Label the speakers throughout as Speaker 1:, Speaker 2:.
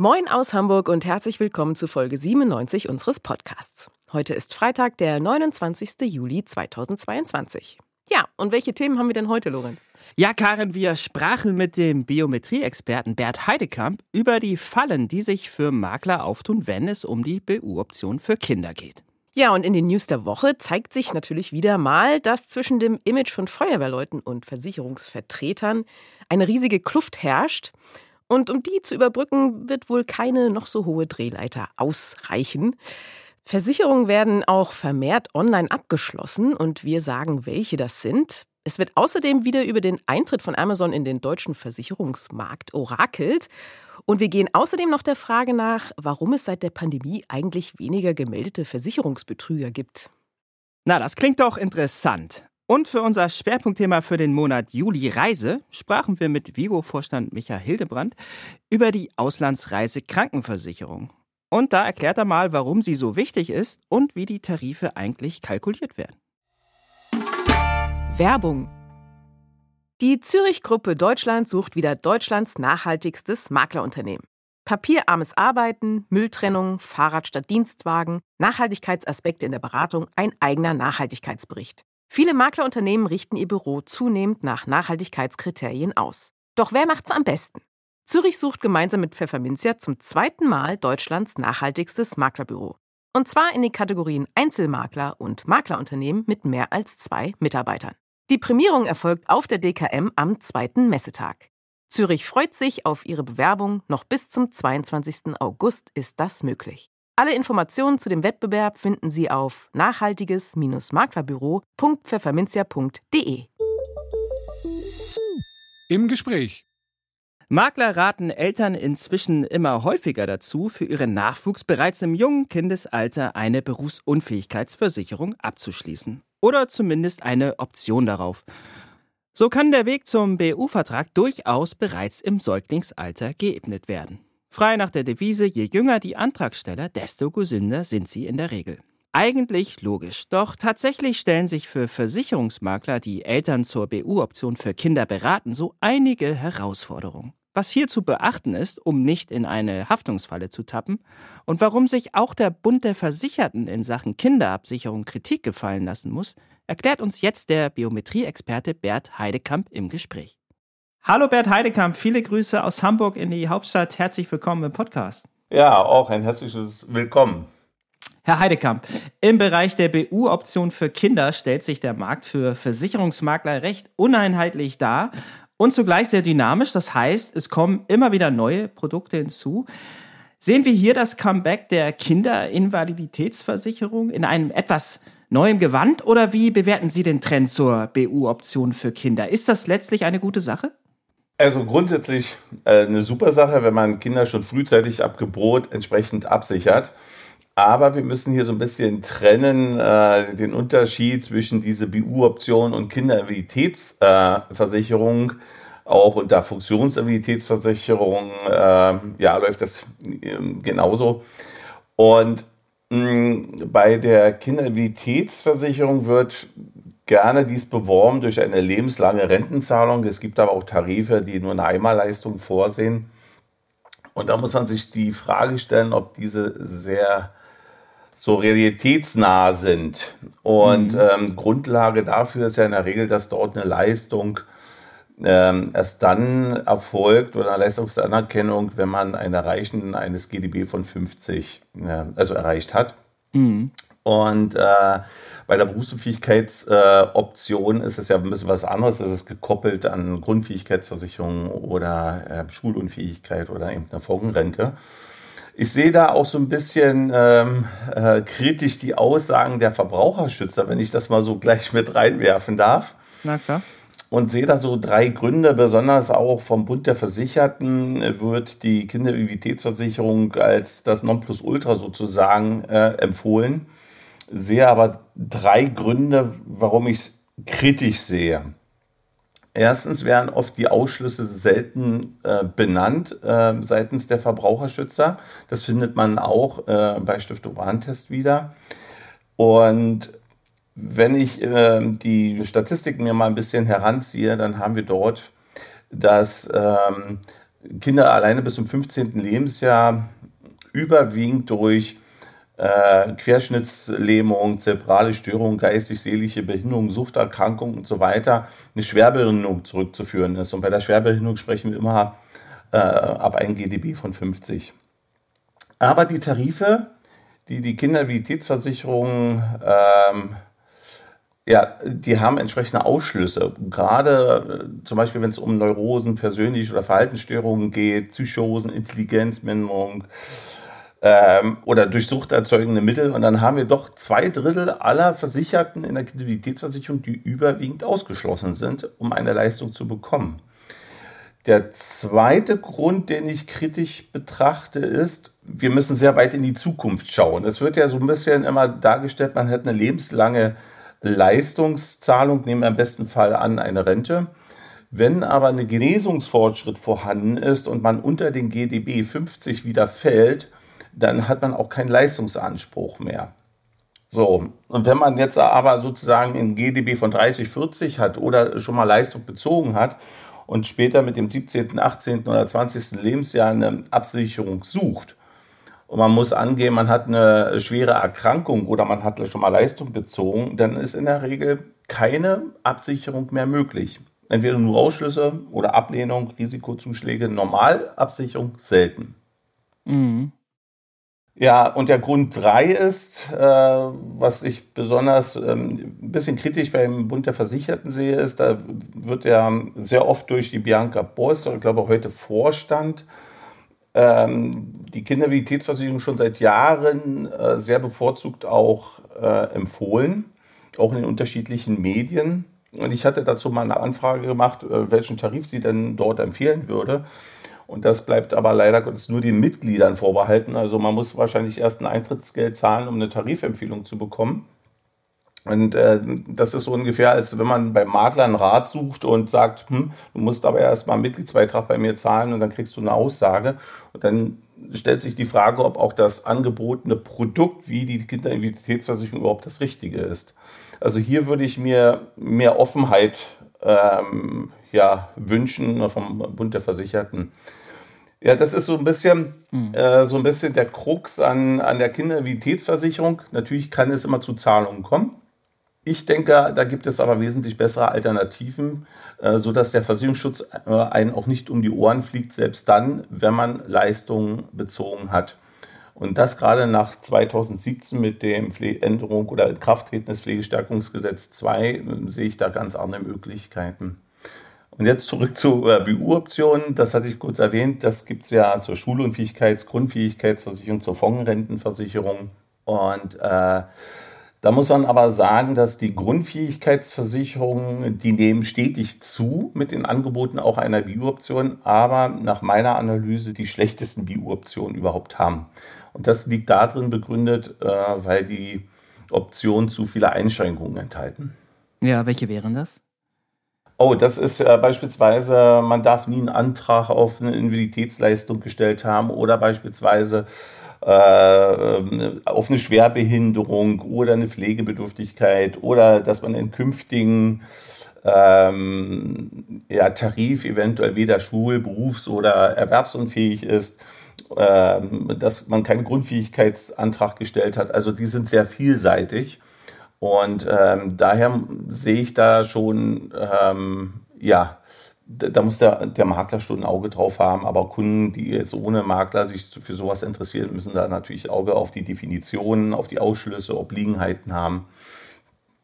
Speaker 1: Moin aus Hamburg und herzlich willkommen zu Folge 97 unseres Podcasts. Heute ist Freitag, der 29. Juli 2022. Ja, und welche Themen haben wir denn heute, Lorenz?
Speaker 2: Ja, Karin, wir sprachen mit dem Biometrieexperten Bert Heidekamp über die Fallen, die sich für Makler auftun, wenn es um die BU-Option für Kinder geht.
Speaker 1: Ja, und in den News der Woche zeigt sich natürlich wieder mal, dass zwischen dem Image von Feuerwehrleuten und Versicherungsvertretern eine riesige Kluft herrscht. Und um die zu überbrücken, wird wohl keine noch so hohe Drehleiter ausreichen. Versicherungen werden auch vermehrt online abgeschlossen und wir sagen, welche das sind. Es wird außerdem wieder über den Eintritt von Amazon in den deutschen Versicherungsmarkt orakelt. Und wir gehen außerdem noch der Frage nach, warum es seit der Pandemie eigentlich weniger gemeldete Versicherungsbetrüger gibt.
Speaker 2: Na, das klingt doch interessant. Und für unser Schwerpunktthema für den Monat Juli Reise sprachen wir mit Vigo-Vorstand Michael Hildebrand über die Auslandsreise Krankenversicherung. Und da erklärt er mal, warum sie so wichtig ist und wie die Tarife eigentlich kalkuliert werden.
Speaker 1: Werbung Die Zürich-Gruppe Deutschland sucht wieder Deutschlands nachhaltigstes Maklerunternehmen. Papierarmes Arbeiten, Mülltrennung, Fahrrad statt Dienstwagen, Nachhaltigkeitsaspekte in der Beratung, ein eigener Nachhaltigkeitsbericht. Viele Maklerunternehmen richten ihr Büro zunehmend nach Nachhaltigkeitskriterien aus. Doch wer macht's am besten? Zürich sucht gemeinsam mit Pfefferminzia zum zweiten Mal Deutschlands nachhaltigstes Maklerbüro. Und zwar in den Kategorien Einzelmakler und Maklerunternehmen mit mehr als zwei Mitarbeitern. Die Prämierung erfolgt auf der DKM am zweiten Messetag. Zürich freut sich auf ihre Bewerbung. Noch bis zum 22. August ist das möglich. Alle Informationen zu dem Wettbewerb finden Sie auf nachhaltiges-maklerbüro.pfefferminzia.de.
Speaker 3: Im Gespräch.
Speaker 2: Makler raten Eltern inzwischen immer häufiger dazu, für ihren Nachwuchs bereits im jungen Kindesalter eine Berufsunfähigkeitsversicherung abzuschließen. Oder zumindest eine Option darauf. So kann der Weg zum BU-Vertrag durchaus bereits im Säuglingsalter geebnet werden. Frei nach der Devise, je jünger die Antragsteller, desto gesünder sind sie in der Regel. Eigentlich logisch, doch tatsächlich stellen sich für Versicherungsmakler, die Eltern zur BU-Option für Kinder beraten, so einige Herausforderungen. Was hier zu beachten ist, um nicht in eine Haftungsfalle zu tappen und warum sich auch der Bund der Versicherten in Sachen Kinderabsicherung Kritik gefallen lassen muss, erklärt uns jetzt der Biometrieexperte Bert Heidekamp im Gespräch. Hallo Bert Heidekamp, viele Grüße aus Hamburg in die Hauptstadt. Herzlich willkommen im Podcast.
Speaker 4: Ja, auch ein herzliches Willkommen.
Speaker 2: Herr Heidekamp, im Bereich der BU-Option für Kinder stellt sich der Markt für Versicherungsmakler recht uneinheitlich dar und zugleich sehr dynamisch. Das heißt, es kommen immer wieder neue Produkte hinzu. Sehen wir hier das Comeback der Kinderinvaliditätsversicherung in einem etwas neuem Gewand oder wie bewerten Sie den Trend zur BU-Option für Kinder? Ist das letztlich eine gute Sache?
Speaker 4: Also grundsätzlich äh, eine super Sache, wenn man Kinder schon frühzeitig ab Geburt entsprechend absichert. Aber wir müssen hier so ein bisschen trennen, äh, den Unterschied zwischen diese BU-Option und Kinderabilitätsversicherung. Äh, auch unter Funktionshabilitätsversicherung äh, ja, läuft das ähm, genauso. Und bei der Kinderabilitätsversicherung wird gerne dies beworben durch eine lebenslange Rentenzahlung. Es gibt aber auch Tarife, die nur eine Einmalleistung vorsehen. Und da muss man sich die Frage stellen, ob diese sehr so realitätsnah sind. Und mhm. ähm, Grundlage dafür ist ja in der Regel, dass dort eine Leistung ähm, erst dann erfolgt oder eine Leistungsanerkennung, wenn man ein Erreichen eines GDB von 50 äh, also erreicht hat. Mhm. Und äh, bei der Berufsunfähigkeitsoption äh, ist es ja ein bisschen was anderes. Es ist gekoppelt an Grundfähigkeitsversicherung oder äh, Schulunfähigkeit oder eben eine Folgenrente. Ich sehe da auch so ein bisschen ähm, äh, kritisch die Aussagen der Verbraucherschützer, wenn ich das mal so gleich mit reinwerfen darf.
Speaker 2: Na klar.
Speaker 4: Und sehe da so drei Gründe, besonders auch vom Bund der Versicherten wird die Kindervivitätsversicherung als das Nonplusultra sozusagen äh, empfohlen sehe aber drei Gründe, warum ich es kritisch sehe. Erstens werden oft die Ausschlüsse selten äh, benannt äh, seitens der Verbraucherschützer. Das findet man auch äh, bei Stiftung Warentest wieder. Und wenn ich ähm, die Statistiken mir mal ein bisschen heranziehe, dann haben wir dort, dass ähm, Kinder alleine bis zum 15. Lebensjahr überwiegend durch äh, Querschnittslähmung, zerebrale Störung, geistig-seelische Behinderung, Suchterkrankung und so weiter eine Schwerbehinderung zurückzuführen ist. Und bei der Schwerbehinderung sprechen wir immer äh, ab einem GDB von 50. Aber die Tarife, die die Kindermobilitätsversicherung ähm, ja, die haben entsprechende Ausschlüsse. Gerade äh, zum Beispiel, wenn es um Neurosen, Persönlich- oder Verhaltensstörungen geht, Psychosen, Intelligenzminderung, ähm, oder durch suchterzeugende Mittel. Und dann haben wir doch zwei Drittel aller Versicherten in der Kredibilitätsversicherung, die überwiegend ausgeschlossen sind, um eine Leistung zu bekommen. Der zweite Grund, den ich kritisch betrachte, ist, wir müssen sehr weit in die Zukunft schauen. Es wird ja so ein bisschen immer dargestellt, man hätte eine lebenslange Leistungszahlung, nehmen wir im besten Fall an eine Rente. Wenn aber ein Genesungsfortschritt vorhanden ist und man unter den GDB 50 wieder fällt, dann hat man auch keinen Leistungsanspruch mehr. So, und wenn man jetzt aber sozusagen ein GDB von 30, 40 hat oder schon mal Leistung bezogen hat und später mit dem 17., 18. oder 20. Lebensjahr eine Absicherung sucht und man muss angeben, man hat eine schwere Erkrankung oder man hat schon mal Leistung bezogen, dann ist in der Regel keine Absicherung mehr möglich. Entweder nur Ausschlüsse oder Ablehnung, Risikozuschläge, Normalabsicherung selten. Mhm. Ja, und der Grund drei ist, äh, was ich besonders ähm, ein bisschen kritisch beim Bund der Versicherten sehe, ist, da wird ja sehr oft durch die Bianca Boss, ich glaube heute Vorstand, ähm, die Kindermobilitätsversicherung schon seit Jahren äh, sehr bevorzugt auch äh, empfohlen, auch in den unterschiedlichen Medien. Und ich hatte dazu mal eine Anfrage gemacht, äh, welchen Tarif sie denn dort empfehlen würde. Und das bleibt aber leider Gottes nur den Mitgliedern vorbehalten. Also man muss wahrscheinlich erst ein Eintrittsgeld zahlen, um eine Tarifempfehlung zu bekommen. Und äh, das ist so ungefähr, als wenn man beim Makler einen Rat sucht und sagt, hm, du musst aber erst mal einen Mitgliedsbeitrag bei mir zahlen und dann kriegst du eine Aussage. Und dann stellt sich die Frage, ob auch das angebotene Produkt wie die Kinderidentitätsversicherung überhaupt das Richtige ist. Also hier würde ich mir mehr Offenheit ähm, ja, wünschen vom Bund der Versicherten. Ja, das ist so ein bisschen, mhm. äh, so ein bisschen der Krux an, an der Kindermobilitätsversicherung. Natürlich kann es immer zu Zahlungen kommen. Ich denke, da gibt es aber wesentlich bessere Alternativen, äh, sodass der Versicherungsschutz äh, einen auch nicht um die Ohren fliegt, selbst dann, wenn man Leistungen bezogen hat. Und das gerade nach 2017 mit dem Änderung oder Inkrafttreten des Pflegestärkungsgesetz 2 äh, sehe ich da ganz andere Möglichkeiten. Und jetzt zurück zu äh, BU-Optionen. Das hatte ich kurz erwähnt. Das gibt es ja zur Schulunfähigkeits-, Grundfähigkeitsversicherung, zur Fondsrentenversicherung. Und äh, da muss man aber sagen, dass die Grundfähigkeitsversicherungen, die nehmen stetig zu mit den Angeboten auch einer BU-Option, aber nach meiner Analyse die schlechtesten BU-Optionen überhaupt haben. Und das liegt darin begründet, äh, weil die Optionen zu viele Einschränkungen enthalten.
Speaker 2: Ja, welche wären das?
Speaker 4: Oh, das ist äh, beispielsweise, man darf nie einen Antrag auf eine Invaliditätsleistung gestellt haben oder beispielsweise äh, auf eine Schwerbehinderung oder eine Pflegebedürftigkeit oder dass man in künftigen ähm, ja, Tarif eventuell weder schul-, berufs- oder erwerbsunfähig ist, ähm, dass man keinen Grundfähigkeitsantrag gestellt hat. Also die sind sehr vielseitig. Und ähm, daher sehe ich da schon, ähm, ja, da muss der, der Makler schon ein Auge drauf haben, aber Kunden, die jetzt ohne Makler sich für sowas interessieren, müssen da natürlich Auge auf die Definitionen, auf die Ausschlüsse, Obliegenheiten haben,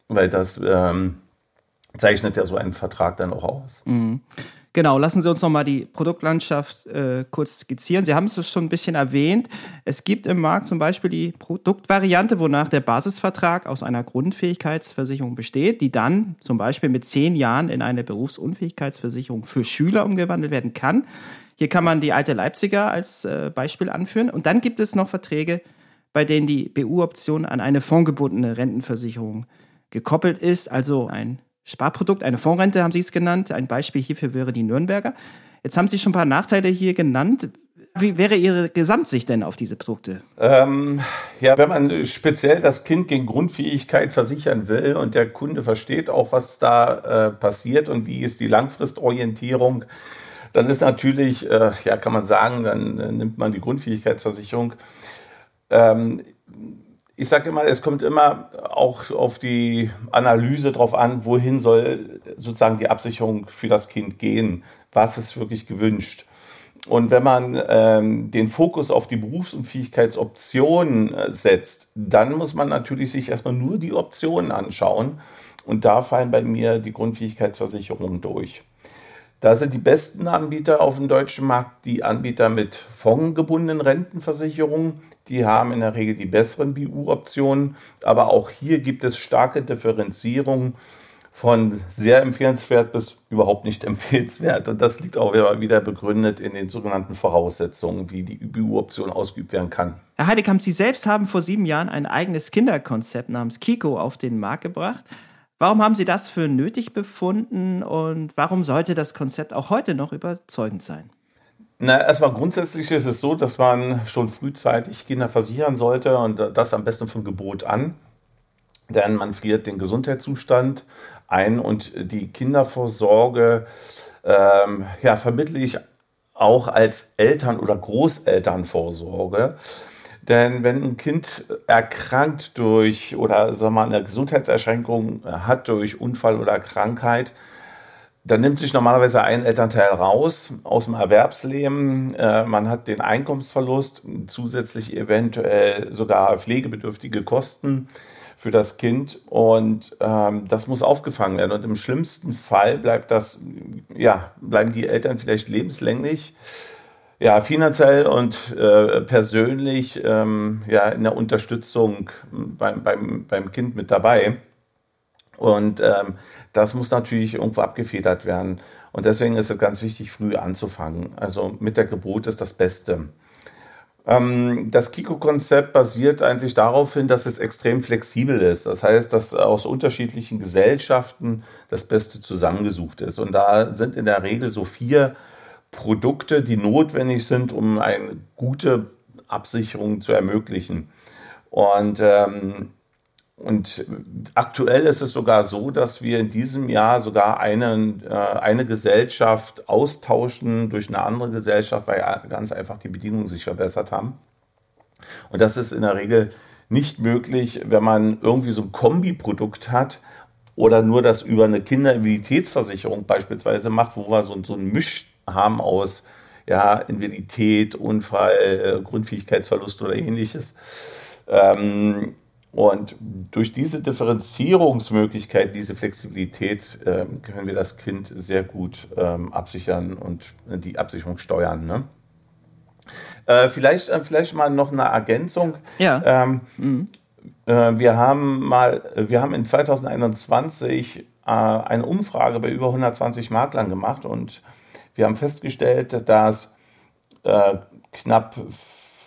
Speaker 4: weil das ähm, zeichnet ja so einen Vertrag dann auch aus. Mhm.
Speaker 2: Genau, lassen Sie uns nochmal die Produktlandschaft äh, kurz skizzieren. Sie haben es schon ein bisschen erwähnt. Es gibt im Markt zum Beispiel die Produktvariante, wonach der Basisvertrag aus einer Grundfähigkeitsversicherung besteht, die dann zum Beispiel mit zehn Jahren in eine Berufsunfähigkeitsversicherung für Schüler umgewandelt werden kann. Hier kann man die alte Leipziger als äh, Beispiel anführen. Und dann gibt es noch Verträge bei denen die BU-Option an eine fondgebundene Rentenversicherung gekoppelt ist, also ein Sparprodukt, eine Fondsrente haben Sie es genannt. Ein Beispiel hierfür wäre die Nürnberger. Jetzt haben Sie schon ein paar Nachteile hier genannt. Wie wäre Ihre Gesamtsicht denn auf diese Produkte?
Speaker 4: Ähm, ja, wenn man speziell das Kind gegen Grundfähigkeit versichern will und der Kunde versteht auch, was da äh, passiert und wie ist die Langfristorientierung, dann ist natürlich, äh, ja, kann man sagen, dann äh, nimmt man die Grundfähigkeitsversicherung. Ähm, ich sage immer, es kommt immer auch auf die Analyse drauf an, wohin soll sozusagen die Absicherung für das Kind gehen, was ist wirklich gewünscht. Und wenn man ähm, den Fokus auf die Berufsunfähigkeitsoptionen äh, setzt, dann muss man natürlich sich erstmal nur die Optionen anschauen. Und da fallen bei mir die Grundfähigkeitsversicherungen durch. Da sind die besten Anbieter auf dem deutschen Markt die Anbieter mit fondgebundenen Rentenversicherungen. Die haben in der Regel die besseren BU-Optionen. Aber auch hier gibt es starke Differenzierungen von sehr empfehlenswert bis überhaupt nicht empfehlenswert. Und das liegt auch wieder begründet in den sogenannten Voraussetzungen, wie die BU-Option ausgeübt werden kann.
Speaker 2: Herr Heidekamp, Sie selbst haben vor sieben Jahren ein eigenes Kinderkonzept namens Kiko auf den Markt gebracht. Warum haben Sie das für nötig befunden und warum sollte das Konzept auch heute noch überzeugend sein?
Speaker 4: Na, erstmal grundsätzlich ist es so, dass man schon frühzeitig Kinder versichern sollte und das am besten vom Gebot an. Denn man friert den Gesundheitszustand ein und die Kindervorsorge ähm, ja, vermittle ich auch als Eltern- oder Großelternvorsorge. Denn wenn ein Kind erkrankt durch oder sagen wir mal, eine Gesundheitserschränkung hat durch Unfall oder Krankheit, dann nimmt sich normalerweise ein Elternteil raus aus dem Erwerbsleben. Äh, man hat den Einkommensverlust, zusätzlich eventuell sogar pflegebedürftige Kosten für das Kind und ähm, das muss aufgefangen werden. Und im schlimmsten Fall bleibt das, ja, bleiben die Eltern vielleicht lebenslänglich, ja, finanziell und äh, persönlich ähm, ja, in der Unterstützung beim, beim, beim Kind mit dabei. Und ähm, das muss natürlich irgendwo abgefedert werden. Und deswegen ist es ganz wichtig, früh anzufangen. Also mit der Geburt ist das Beste. Ähm, das Kiko-Konzept basiert eigentlich darauf hin, dass es extrem flexibel ist. Das heißt, dass aus unterschiedlichen Gesellschaften das Beste zusammengesucht ist. Und da sind in der Regel so vier Produkte, die notwendig sind, um eine gute Absicherung zu ermöglichen. Und ähm, und aktuell ist es sogar so, dass wir in diesem Jahr sogar eine, äh, eine Gesellschaft austauschen durch eine andere Gesellschaft, weil ganz einfach die Bedingungen sich verbessert haben. Und das ist in der Regel nicht möglich, wenn man irgendwie so ein Kombiprodukt hat oder nur das über eine Kinderimmunitätsversicherung beispielsweise macht, wo wir so, so ein Misch haben aus ja, Invalidität, Unfall, äh, Grundfähigkeitsverlust oder ähnliches. Ähm, und durch diese Differenzierungsmöglichkeit, diese Flexibilität, äh, können wir das Kind sehr gut ähm, absichern und die Absicherung steuern. Ne? Äh, vielleicht, äh, vielleicht mal noch eine Ergänzung.
Speaker 2: Ja.
Speaker 4: Ähm, mhm. Äh, wir haben mal, wir haben in 2021 äh, eine Umfrage bei über 120 Maklern gemacht und wir haben festgestellt, dass äh, knapp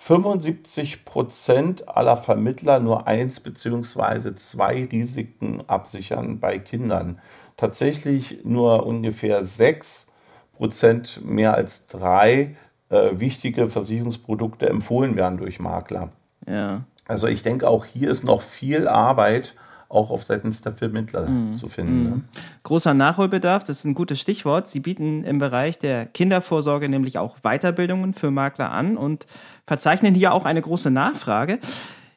Speaker 4: 75 Prozent aller Vermittler nur eins beziehungsweise zwei Risiken absichern bei Kindern. Tatsächlich nur ungefähr sechs Prozent mehr als drei äh, wichtige Versicherungsprodukte empfohlen werden durch Makler.
Speaker 2: Ja.
Speaker 4: Also ich denke, auch hier ist noch viel Arbeit auch auf seitens der Vermittler mhm. zu finden. Ne?
Speaker 2: Mhm. Großer Nachholbedarf, das ist ein gutes Stichwort. Sie bieten im Bereich der Kindervorsorge nämlich auch Weiterbildungen für Makler an und verzeichnen hier auch eine große Nachfrage.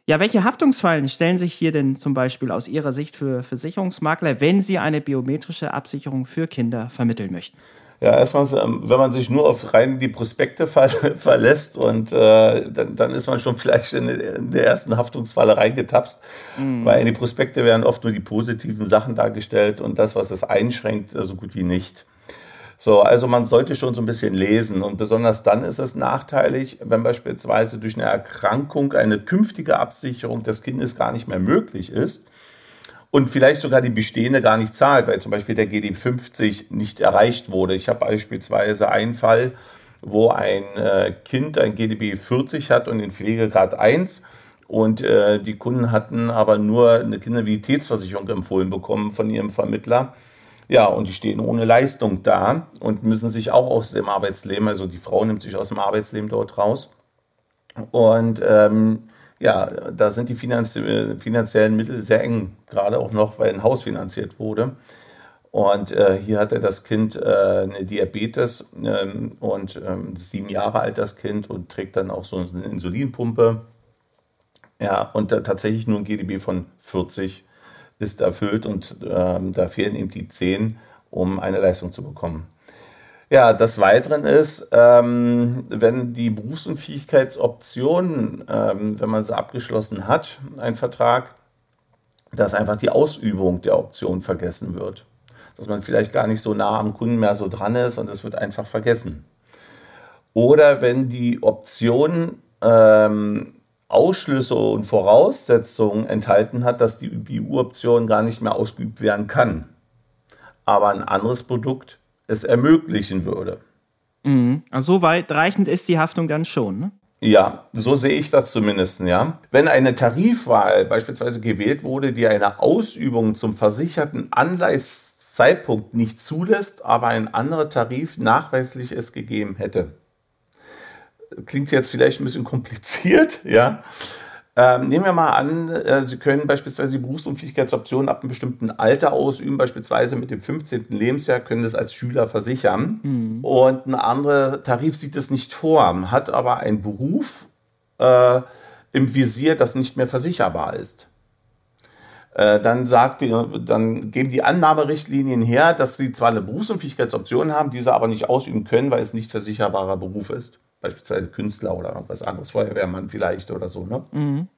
Speaker 2: Ja, welche Haftungsfallen stellen sich hier denn zum Beispiel aus Ihrer Sicht für Versicherungsmakler, wenn Sie eine biometrische Absicherung für Kinder vermitteln möchten?
Speaker 4: Ja, erstmal, ähm, wenn man sich nur auf rein die Prospekte ver verlässt und äh, dann, dann ist man schon vielleicht in, in der ersten Haftungsfalle reingetapst, mhm. weil in die Prospekte werden oft nur die positiven Sachen dargestellt und das, was es einschränkt, so gut wie nicht. So, also man sollte schon so ein bisschen lesen und besonders dann ist es nachteilig, wenn beispielsweise durch eine Erkrankung eine künftige Absicherung des Kindes gar nicht mehr möglich ist und vielleicht sogar die bestehende gar nicht zahlt, weil zum Beispiel der GD50 nicht erreicht wurde. Ich habe beispielsweise einen Fall, wo ein äh, Kind ein GDB 40 hat und den Pflegegrad 1 Und äh, die Kunden hatten aber nur eine Kindervitätsversicherung empfohlen bekommen von ihrem Vermittler. Ja, und die stehen ohne Leistung da und müssen sich auch aus dem Arbeitsleben, also die Frau nimmt sich aus dem Arbeitsleben dort raus. Und ähm, ja, da sind die finanziellen Mittel sehr eng, gerade auch noch, weil ein Haus finanziert wurde. Und äh, hier hatte das Kind äh, eine Diabetes ähm, und ähm, sieben Jahre alt das Kind und trägt dann auch so eine Insulinpumpe. Ja, und äh, tatsächlich nur ein GDB von 40 ist erfüllt und ähm, da fehlen ihm die 10, um eine Leistung zu bekommen. Ja, des Weiteren ist, ähm, wenn die Berufsunfähigkeitsoption, ähm, wenn man sie abgeschlossen hat, ein Vertrag, dass einfach die Ausübung der Option vergessen wird dass man vielleicht gar nicht so nah am Kunden mehr so dran ist und es wird einfach vergessen. Oder wenn die Option ähm, Ausschlüsse und Voraussetzungen enthalten hat, dass die BU-Option gar nicht mehr ausgeübt werden kann, aber ein anderes Produkt es ermöglichen würde.
Speaker 2: Mhm. Also so weitreichend ist die Haftung dann schon, ne?
Speaker 4: Ja, so sehe ich das zumindest, ja. Wenn eine Tarifwahl beispielsweise gewählt wurde, die eine Ausübung zum versicherten Anleihs Zeitpunkt nicht zulässt, aber ein anderer Tarif nachweislich es gegeben hätte. Klingt jetzt vielleicht ein bisschen kompliziert, ja. Ähm, nehmen wir mal an, äh, Sie können beispielsweise die Berufsunfähigkeitsoption ab einem bestimmten Alter ausüben, beispielsweise mit dem 15. Lebensjahr, können das als Schüler versichern. Mhm. Und ein anderer Tarif sieht es nicht vor, hat aber einen Beruf äh, im Visier, das nicht mehr versicherbar ist. Äh, dann, sagt dann geben die Annahmerichtlinien her, dass sie zwar eine Berufsunfähigkeitsoption haben, diese aber nicht ausüben können, weil es nicht versicherbarer Beruf ist. Beispielsweise Künstler oder was anderes, Feuerwehrmann vielleicht oder so. Ne? Mhm.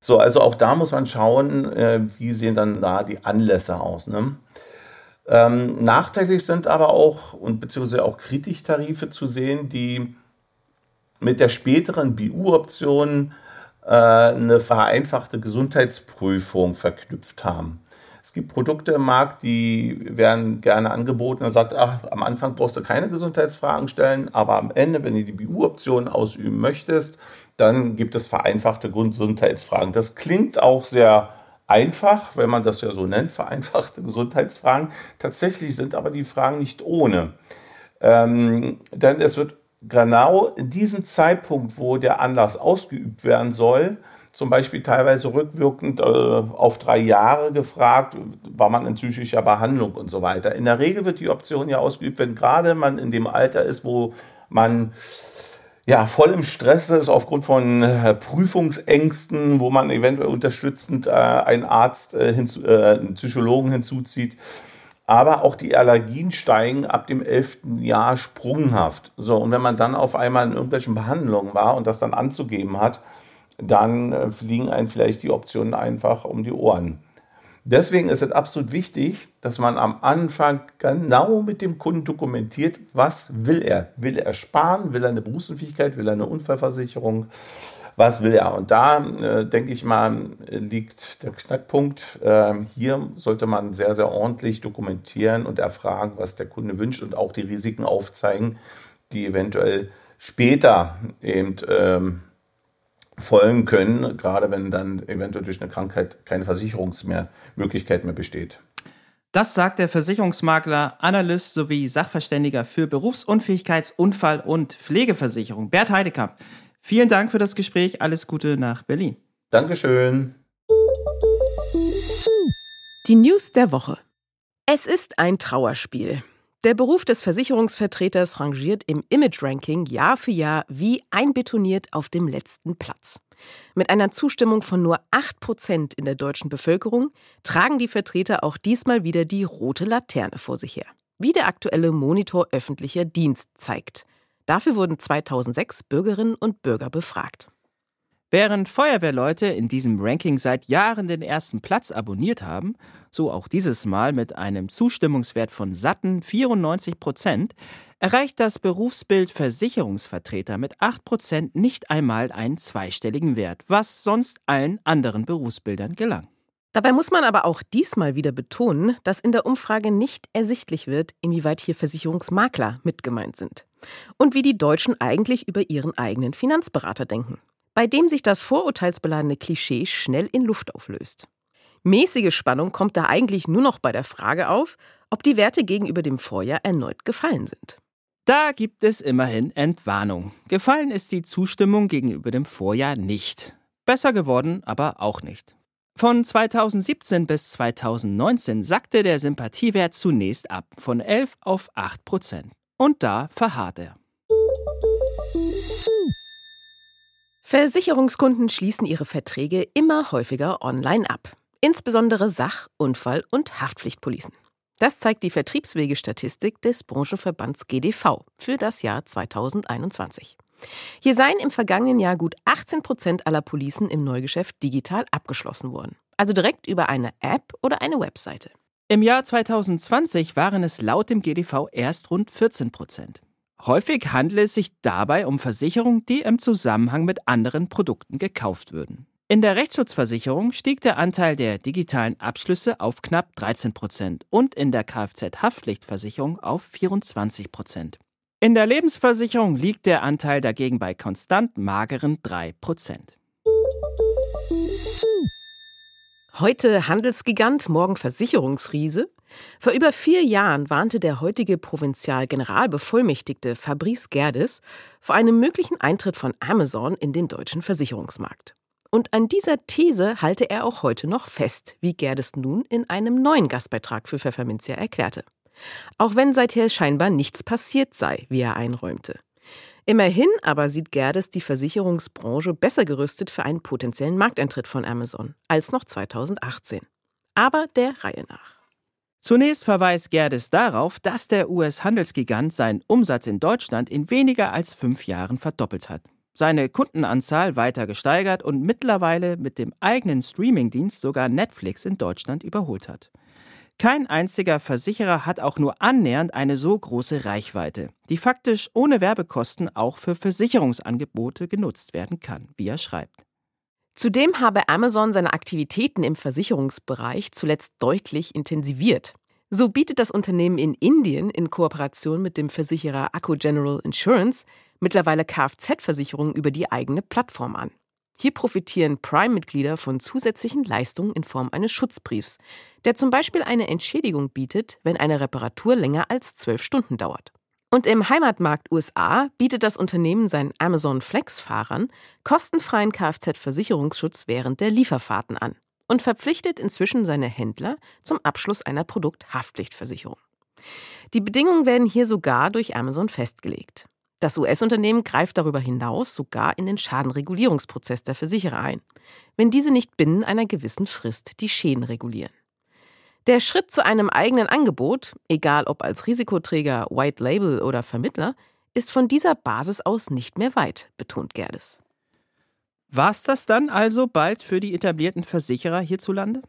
Speaker 4: So, also auch da muss man schauen, äh, wie sehen dann da die Anlässe aus. Ne? Ähm, nachteilig sind aber auch und beziehungsweise auch Kritiktarife zu sehen, die mit der späteren BU-Option äh, eine vereinfachte Gesundheitsprüfung verknüpft haben. Es gibt Produkte im Markt, die werden gerne angeboten und sagt, ach, am Anfang brauchst du keine Gesundheitsfragen stellen, aber am Ende, wenn du die BU-Option ausüben möchtest, dann gibt es vereinfachte Gesundheitsfragen. Das klingt auch sehr einfach, wenn man das ja so nennt, vereinfachte Gesundheitsfragen. Tatsächlich sind aber die Fragen nicht ohne. Ähm, denn es wird genau in diesem Zeitpunkt, wo der Anlass ausgeübt werden soll, zum Beispiel teilweise rückwirkend äh, auf drei Jahre gefragt, war man in psychischer Behandlung und so weiter. In der Regel wird die Option ja ausgeübt, wenn gerade man in dem Alter ist, wo man ja voll im Stress ist aufgrund von äh, Prüfungsängsten, wo man eventuell unterstützend äh, einen Arzt, äh, hinzu, äh, einen Psychologen hinzuzieht aber auch die Allergien steigen ab dem elften Jahr sprunghaft. So, und wenn man dann auf einmal in irgendwelchen Behandlungen war und das dann anzugeben hat, dann äh, fliegen einem vielleicht die Optionen einfach um die Ohren. Deswegen ist es absolut wichtig, dass man am Anfang genau mit dem Kunden dokumentiert, was will er. Will er sparen? Will er eine Berufsunfähigkeit? Will er eine Unfallversicherung? was will er? Und da, äh, denke ich mal, liegt der Knackpunkt. Äh, hier sollte man sehr, sehr ordentlich dokumentieren und erfragen, was der Kunde wünscht und auch die Risiken aufzeigen, die eventuell später eben ähm, folgen können, gerade wenn dann eventuell durch eine Krankheit keine Versicherungsmöglichkeit mehr besteht.
Speaker 2: Das sagt der Versicherungsmakler, Analyst sowie Sachverständiger für Berufsunfähigkeits-, Unfall- und Pflegeversicherung, Bert Heidekamp. Vielen Dank für das Gespräch. Alles Gute nach Berlin.
Speaker 4: Dankeschön.
Speaker 1: Die News der Woche. Es ist ein Trauerspiel. Der Beruf des Versicherungsvertreters rangiert im Image-Ranking Jahr für Jahr wie einbetoniert auf dem letzten Platz. Mit einer Zustimmung von nur 8 Prozent in der deutschen Bevölkerung tragen die Vertreter auch diesmal wieder die rote Laterne vor sich her. Wie der aktuelle Monitor öffentlicher Dienst zeigt. Dafür wurden 2006 Bürgerinnen und Bürger befragt.
Speaker 2: Während Feuerwehrleute in diesem Ranking seit Jahren den ersten Platz abonniert haben, so auch dieses Mal mit einem Zustimmungswert von satten 94 Prozent, erreicht das Berufsbild Versicherungsvertreter mit 8 Prozent nicht einmal einen zweistelligen Wert, was sonst allen anderen Berufsbildern gelang.
Speaker 1: Dabei muss man aber auch diesmal wieder betonen, dass in der Umfrage nicht ersichtlich wird, inwieweit hier Versicherungsmakler mit gemeint sind und wie die Deutschen eigentlich über ihren eigenen Finanzberater denken. Bei dem sich das vorurteilsbeladene Klischee schnell in Luft auflöst. Mäßige Spannung kommt da eigentlich nur noch bei der Frage auf, ob die Werte gegenüber dem Vorjahr erneut gefallen sind.
Speaker 2: Da gibt es immerhin Entwarnung. Gefallen ist die Zustimmung gegenüber dem Vorjahr nicht. Besser geworden aber auch nicht. Von 2017 bis 2019 sackte der Sympathiewert zunächst ab, von 11 auf 8 Prozent. Und da verharrt er.
Speaker 1: Versicherungskunden schließen ihre Verträge immer häufiger online ab. Insbesondere Sach-, Unfall- und Haftpflichtpolicen. Das zeigt die Vertriebswegestatistik des Branchenverbands GDV für das Jahr 2021. Hier seien im vergangenen Jahr gut 18 Prozent aller Policen im Neugeschäft digital abgeschlossen worden. Also direkt über eine App oder eine Webseite.
Speaker 2: Im Jahr 2020 waren es laut dem GDV erst rund 14 Prozent. Häufig handelt es sich dabei um Versicherungen, die im Zusammenhang mit anderen Produkten gekauft würden. In der Rechtsschutzversicherung stieg der Anteil der digitalen Abschlüsse auf knapp 13 Prozent und in der Kfz-Haftpflichtversicherung auf 24 Prozent. In der Lebensversicherung liegt der Anteil dagegen bei konstant mageren 3 Prozent.
Speaker 1: Heute Handelsgigant, morgen Versicherungsriese. Vor über vier Jahren warnte der heutige Provinzialgeneralbevollmächtigte Fabrice Gerdes vor einem möglichen Eintritt von Amazon in den deutschen Versicherungsmarkt. Und an dieser These halte er auch heute noch fest, wie Gerdes nun in einem neuen Gastbeitrag für Pfefferminzia erklärte. Auch wenn seither scheinbar nichts passiert sei, wie er einräumte. Immerhin aber sieht Gerdes die Versicherungsbranche besser gerüstet für einen potenziellen Markteintritt von Amazon als noch 2018. Aber der Reihe nach.
Speaker 2: Zunächst verweist Gerdes darauf, dass der US-Handelsgigant seinen Umsatz in Deutschland in weniger als fünf Jahren verdoppelt hat, seine Kundenanzahl weiter gesteigert und mittlerweile mit dem eigenen Streamingdienst sogar Netflix in Deutschland überholt hat. Kein einziger Versicherer hat auch nur annähernd eine so große Reichweite, die faktisch ohne Werbekosten auch für Versicherungsangebote genutzt werden kann, wie er schreibt.
Speaker 1: Zudem habe Amazon seine Aktivitäten im Versicherungsbereich zuletzt deutlich intensiviert. So bietet das Unternehmen in Indien in Kooperation mit dem Versicherer Acco General Insurance mittlerweile Kfz-Versicherungen über die eigene Plattform an. Hier profitieren Prime-Mitglieder von zusätzlichen Leistungen in Form eines Schutzbriefs, der zum Beispiel eine Entschädigung bietet, wenn eine Reparatur länger als zwölf Stunden dauert. Und im Heimatmarkt USA bietet das Unternehmen seinen Amazon Flex-Fahrern kostenfreien Kfz-Versicherungsschutz während der Lieferfahrten an und verpflichtet inzwischen seine Händler zum Abschluss einer Produkthaftpflichtversicherung. Die Bedingungen werden hier sogar durch Amazon festgelegt. Das US-Unternehmen greift darüber hinaus sogar in den Schadenregulierungsprozess der Versicherer ein, wenn diese nicht binnen einer gewissen Frist die Schäden regulieren. Der Schritt zu einem eigenen Angebot, egal ob als Risikoträger, White Label oder Vermittler, ist von dieser Basis aus nicht mehr weit, betont Gerdes.
Speaker 2: War's das dann also bald für die etablierten Versicherer hierzulande?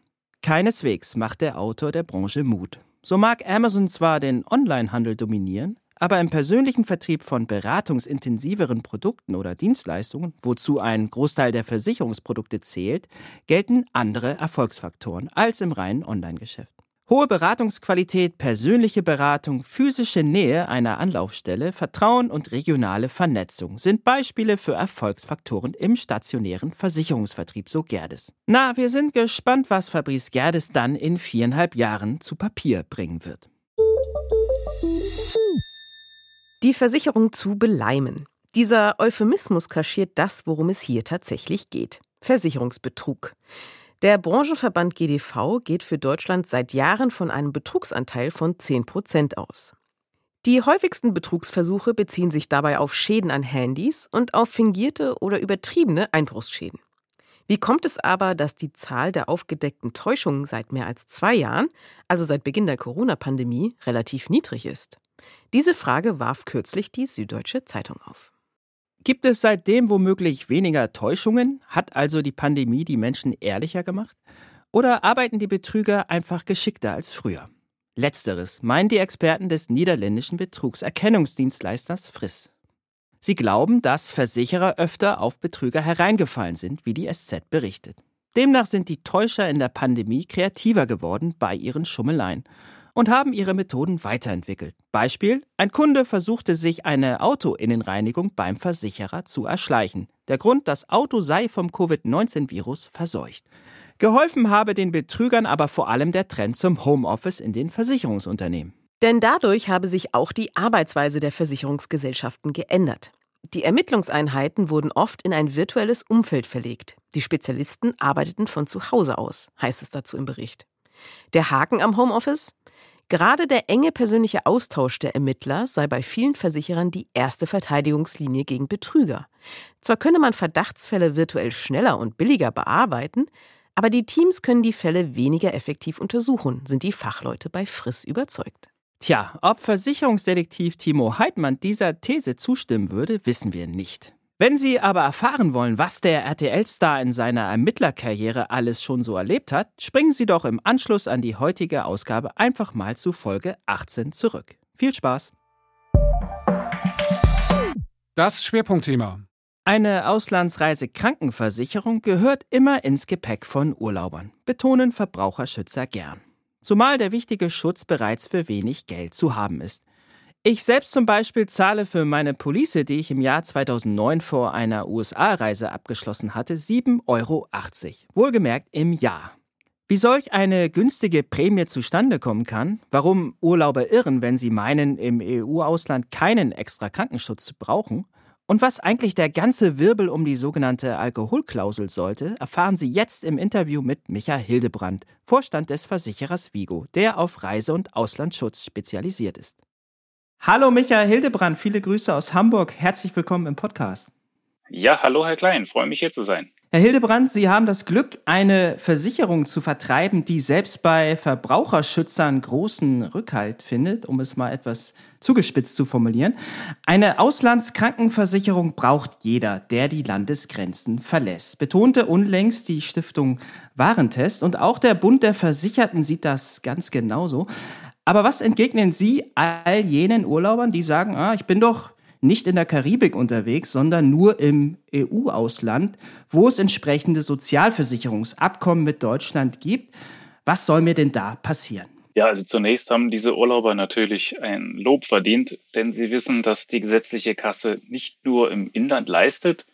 Speaker 2: Keineswegs macht der Autor der Branche Mut. So mag Amazon zwar den Onlinehandel dominieren, aber im persönlichen Vertrieb von beratungsintensiveren Produkten oder Dienstleistungen, wozu ein Großteil der Versicherungsprodukte zählt, gelten andere Erfolgsfaktoren als im reinen Online-Geschäft. Hohe Beratungsqualität, persönliche Beratung, physische Nähe einer Anlaufstelle, Vertrauen und regionale Vernetzung sind Beispiele für Erfolgsfaktoren im stationären Versicherungsvertrieb, so Gerdes. Na, wir sind gespannt, was Fabrice Gerdes dann in viereinhalb Jahren zu Papier bringen wird
Speaker 1: die Versicherung zu beleimen. Dieser Euphemismus kaschiert das, worum es hier tatsächlich geht. Versicherungsbetrug. Der Branchenverband GDV geht für Deutschland seit Jahren von einem Betrugsanteil von 10 Prozent aus. Die häufigsten Betrugsversuche beziehen sich dabei auf Schäden an Handys und auf fingierte oder übertriebene Einbruchsschäden. Wie kommt es aber, dass die Zahl der aufgedeckten Täuschungen seit mehr als zwei Jahren, also seit Beginn der Corona-Pandemie, relativ niedrig ist? Diese Frage warf kürzlich die Süddeutsche Zeitung auf.
Speaker 2: Gibt es seitdem womöglich weniger Täuschungen? Hat also die Pandemie die Menschen ehrlicher gemacht? Oder arbeiten die Betrüger einfach geschickter als früher? Letzteres meinen die Experten des niederländischen Betrugserkennungsdienstleisters Friss. Sie glauben, dass Versicherer öfter auf Betrüger hereingefallen sind, wie die SZ berichtet. Demnach sind die Täuscher in der Pandemie kreativer geworden bei ihren Schummeleien und haben ihre Methoden weiterentwickelt. Beispiel, ein Kunde versuchte sich eine Autoinnenreinigung beim Versicherer zu erschleichen. Der Grund, das Auto sei vom Covid-19-Virus verseucht. Geholfen habe den Betrügern aber vor allem der Trend zum Homeoffice in den Versicherungsunternehmen.
Speaker 1: Denn dadurch habe sich auch die Arbeitsweise der Versicherungsgesellschaften geändert. Die Ermittlungseinheiten wurden oft in ein virtuelles Umfeld verlegt. Die Spezialisten arbeiteten von zu Hause aus, heißt es dazu im Bericht. Der Haken am Homeoffice? Gerade der enge persönliche Austausch der Ermittler sei bei vielen Versicherern die erste Verteidigungslinie gegen Betrüger. Zwar könne man Verdachtsfälle virtuell schneller und billiger bearbeiten, aber die Teams können die Fälle weniger effektiv untersuchen, sind die Fachleute bei Friss überzeugt.
Speaker 2: Tja, ob Versicherungsdetektiv Timo Heidmann dieser These zustimmen würde, wissen wir nicht. Wenn Sie aber erfahren wollen, was der RTL-Star in seiner Ermittlerkarriere alles schon so erlebt hat, springen Sie doch im Anschluss an die heutige Ausgabe einfach mal zu Folge 18 zurück. Viel Spaß!
Speaker 3: Das Schwerpunktthema.
Speaker 2: Eine Auslandsreisekrankenversicherung gehört immer ins Gepäck von Urlaubern, betonen Verbraucherschützer gern zumal der wichtige Schutz bereits für wenig Geld zu haben ist. Ich selbst zum Beispiel zahle für meine Police, die ich im Jahr 2009 vor einer USA-Reise abgeschlossen hatte, 7,80 Euro. Wohlgemerkt im Jahr. Wie solch eine günstige Prämie zustande kommen kann, warum Urlauber irren, wenn sie meinen, im EU-Ausland keinen extra Krankenschutz brauchen, und was eigentlich der ganze Wirbel um die sogenannte Alkoholklausel sollte, erfahren Sie jetzt im Interview mit Micha Hildebrand, Vorstand des Versicherers Vigo, der auf Reise- und Auslandsschutz spezialisiert ist. Hallo Micha Hildebrand, viele Grüße aus Hamburg. Herzlich willkommen im Podcast.
Speaker 5: Ja, hallo Herr Klein, freue mich hier zu sein.
Speaker 2: Herr Hildebrand, Sie haben das Glück, eine Versicherung zu vertreiben, die selbst bei Verbraucherschützern großen Rückhalt findet, um es mal etwas zugespitzt zu formulieren. Eine Auslandskrankenversicherung braucht jeder, der die Landesgrenzen verlässt, betonte unlängst die Stiftung Warentest und auch der Bund der Versicherten sieht das ganz genauso. Aber was entgegnen Sie all jenen Urlaubern, die sagen, ah, ich bin doch nicht in der Karibik unterwegs, sondern nur im EU-Ausland, wo es entsprechende Sozialversicherungsabkommen mit Deutschland gibt. Was soll mir denn da passieren?
Speaker 5: Ja, also zunächst haben diese Urlauber natürlich ein Lob verdient, denn sie wissen, dass die gesetzliche Kasse nicht nur im Inland leistet,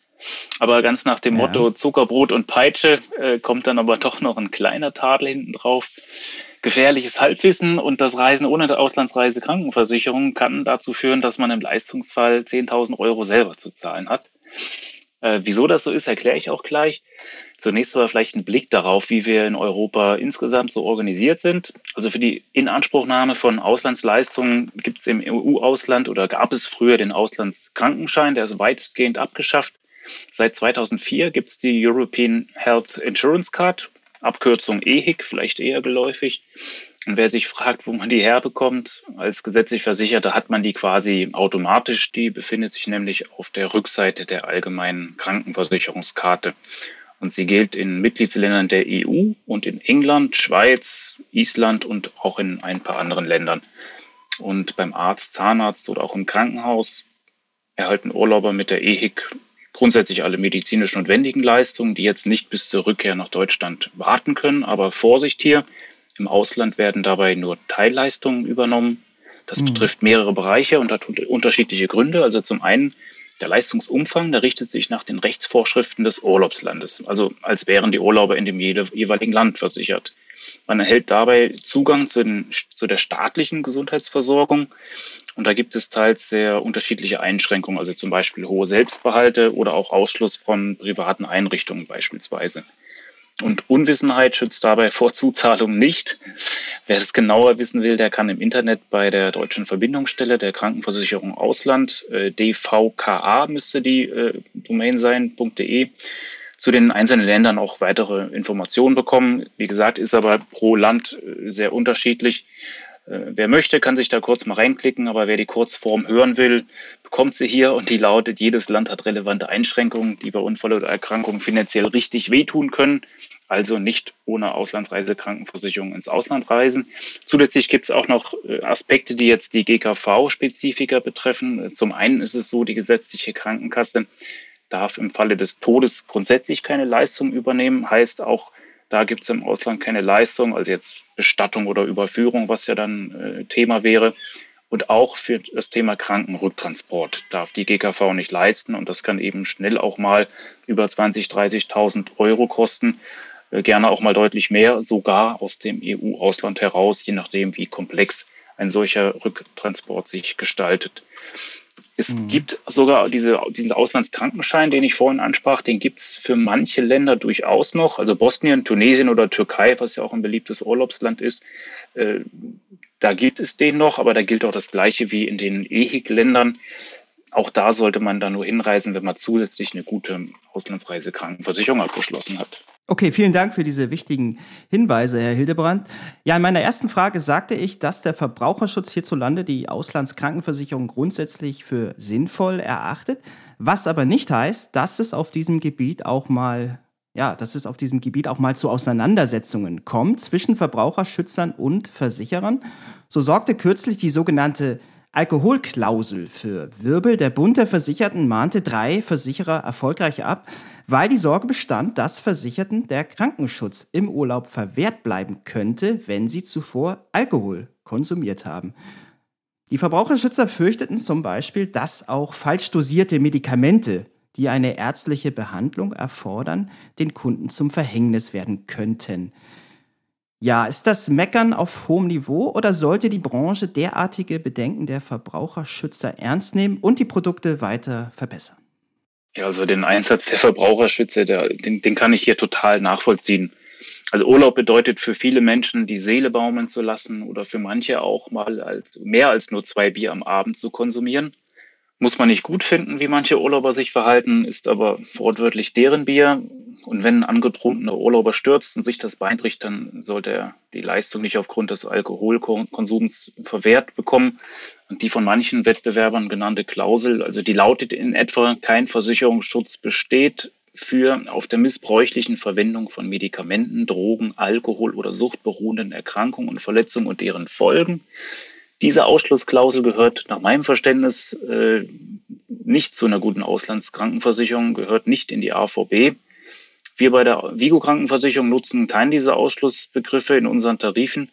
Speaker 5: aber ganz nach dem ja. Motto Zuckerbrot und Peitsche äh, kommt dann aber doch noch ein kleiner Tadel hinten drauf gefährliches Halbwissen und das Reisen ohne Auslandsreise Krankenversicherung kann dazu führen, dass man im Leistungsfall 10.000 Euro selber zu zahlen hat. Äh, wieso das so ist, erkläre ich auch gleich. Zunächst aber vielleicht ein Blick darauf, wie wir in Europa insgesamt so organisiert sind. Also für die Inanspruchnahme von Auslandsleistungen gibt es im EU-Ausland oder gab es früher den Auslandskrankenschein, der ist weitestgehend abgeschafft. Seit 2004 gibt es die European Health Insurance Card Abkürzung EHIC, vielleicht eher geläufig. Und wer sich fragt, wo man die herbekommt, als gesetzlich Versicherter hat man die quasi automatisch. Die befindet sich nämlich auf der Rückseite der allgemeinen Krankenversicherungskarte. Und sie gilt in Mitgliedsländern der EU und in England, Schweiz, Island und auch in ein paar anderen Ländern. Und beim Arzt, Zahnarzt oder auch im Krankenhaus erhalten Urlauber mit der EHIC grundsätzlich alle medizinisch notwendigen Leistungen, die jetzt nicht bis zur Rückkehr nach Deutschland warten können. Aber Vorsicht hier, im Ausland werden dabei nur Teilleistungen übernommen. Das mhm. betrifft mehrere Bereiche und hat unterschiedliche Gründe. Also zum einen der Leistungsumfang, der richtet sich nach den Rechtsvorschriften des Urlaubslandes, also als wären die Urlauber in dem jeweiligen Land versichert. Man erhält dabei Zugang zu, den, zu der staatlichen Gesundheitsversorgung und da gibt es teils sehr unterschiedliche Einschränkungen, also zum Beispiel hohe Selbstbehalte oder auch Ausschluss von privaten Einrichtungen beispielsweise. Und Unwissenheit schützt dabei vor Zuzahlung nicht. Wer das genauer wissen will, der kann im Internet bei der deutschen Verbindungsstelle der Krankenversicherung Ausland, äh, dvka müsste die äh, Domain sein.de, zu den einzelnen Ländern auch weitere Informationen bekommen. Wie gesagt, ist aber pro Land äh, sehr unterschiedlich. Äh, wer möchte, kann sich da kurz mal reinklicken, aber wer die Kurzform hören will, bekommt sie hier und die lautet, jedes Land hat relevante Einschränkungen, die bei Unfall oder Erkrankung finanziell richtig wehtun können, also nicht ohne Auslandsreisekrankenversicherung ins Ausland reisen. Zusätzlich gibt es auch noch äh, Aspekte, die jetzt die GKV-Spezifika betreffen. Zum einen ist es so, die gesetzliche Krankenkasse darf im Falle des Todes grundsätzlich keine Leistung übernehmen, heißt auch Da gibt es im Ausland keine Leistung, also jetzt Bestattung oder Überführung, was ja dann äh, Thema wäre. Und auch für das Thema Krankenrücktransport darf die GKV nicht leisten. Und das kann eben schnell auch mal über 20.000, 30.000 Euro kosten. Äh, gerne auch mal deutlich mehr, sogar aus dem EU-Ausland heraus, je nachdem, wie komplex ein solcher Rücktransport sich gestaltet. Es mhm. gibt sogar diese, diesen Auslandskrankenschein, den ich vorhin ansprach, den gibt es für manche Länder durchaus noch. Also Bosnien, Tunesien oder Türkei, was ja auch ein beliebtes Urlaubsland ist, äh, da gibt es den noch, aber da gilt auch das Gleiche wie in den EHIG-Ländern. Auch da sollte man da nur hinreisen, wenn man zusätzlich eine gute Auslandsreisekrankenversicherung abgeschlossen hat.
Speaker 2: Okay, vielen Dank für diese wichtigen Hinweise, Herr Hildebrand. Ja, in meiner ersten Frage sagte ich, dass der Verbraucherschutz hierzulande die Auslandskrankenversicherung grundsätzlich für sinnvoll erachtet, was aber nicht heißt, dass es auf diesem Gebiet auch mal ja, dass es auf diesem Gebiet auch mal zu Auseinandersetzungen kommt zwischen Verbraucherschützern und Versicherern. So sorgte kürzlich die sogenannte Alkoholklausel für Wirbel. Der Bund der Versicherten mahnte drei Versicherer erfolgreich ab, weil die Sorge bestand, dass Versicherten der Krankenschutz im Urlaub verwehrt bleiben könnte, wenn sie zuvor Alkohol konsumiert haben. Die Verbraucherschützer fürchteten zum Beispiel, dass auch falsch dosierte Medikamente, die eine ärztliche Behandlung erfordern, den Kunden zum Verhängnis werden könnten. Ja, ist das Meckern auf hohem Niveau oder sollte die Branche derartige Bedenken der Verbraucherschützer ernst nehmen und die Produkte weiter verbessern?
Speaker 5: Ja, also den Einsatz der Verbraucherschützer, der, den, den kann ich hier total nachvollziehen. Also Urlaub bedeutet für viele Menschen, die Seele baumeln zu lassen oder für manche auch mal mehr als nur zwei Bier am Abend zu konsumieren. Muss man nicht gut finden, wie manche Urlauber sich verhalten, ist aber wortwörtlich deren Bier. Und wenn ein angetrunkener Urlauber stürzt und sich das Bein bricht, dann sollte er die Leistung nicht aufgrund des Alkoholkonsums verwehrt bekommen. Und die von manchen Wettbewerbern genannte Klausel, also die lautet in etwa, kein Versicherungsschutz besteht für auf der missbräuchlichen Verwendung von Medikamenten, Drogen, Alkohol oder suchtberuhenden Erkrankungen und Verletzungen und deren Folgen. Diese Ausschlussklausel gehört nach meinem Verständnis äh, nicht zu einer guten Auslandskrankenversicherung, gehört nicht in die AVB. Wir bei der Vigo Krankenversicherung nutzen keinen dieser Ausschlussbegriffe in unseren Tarifen.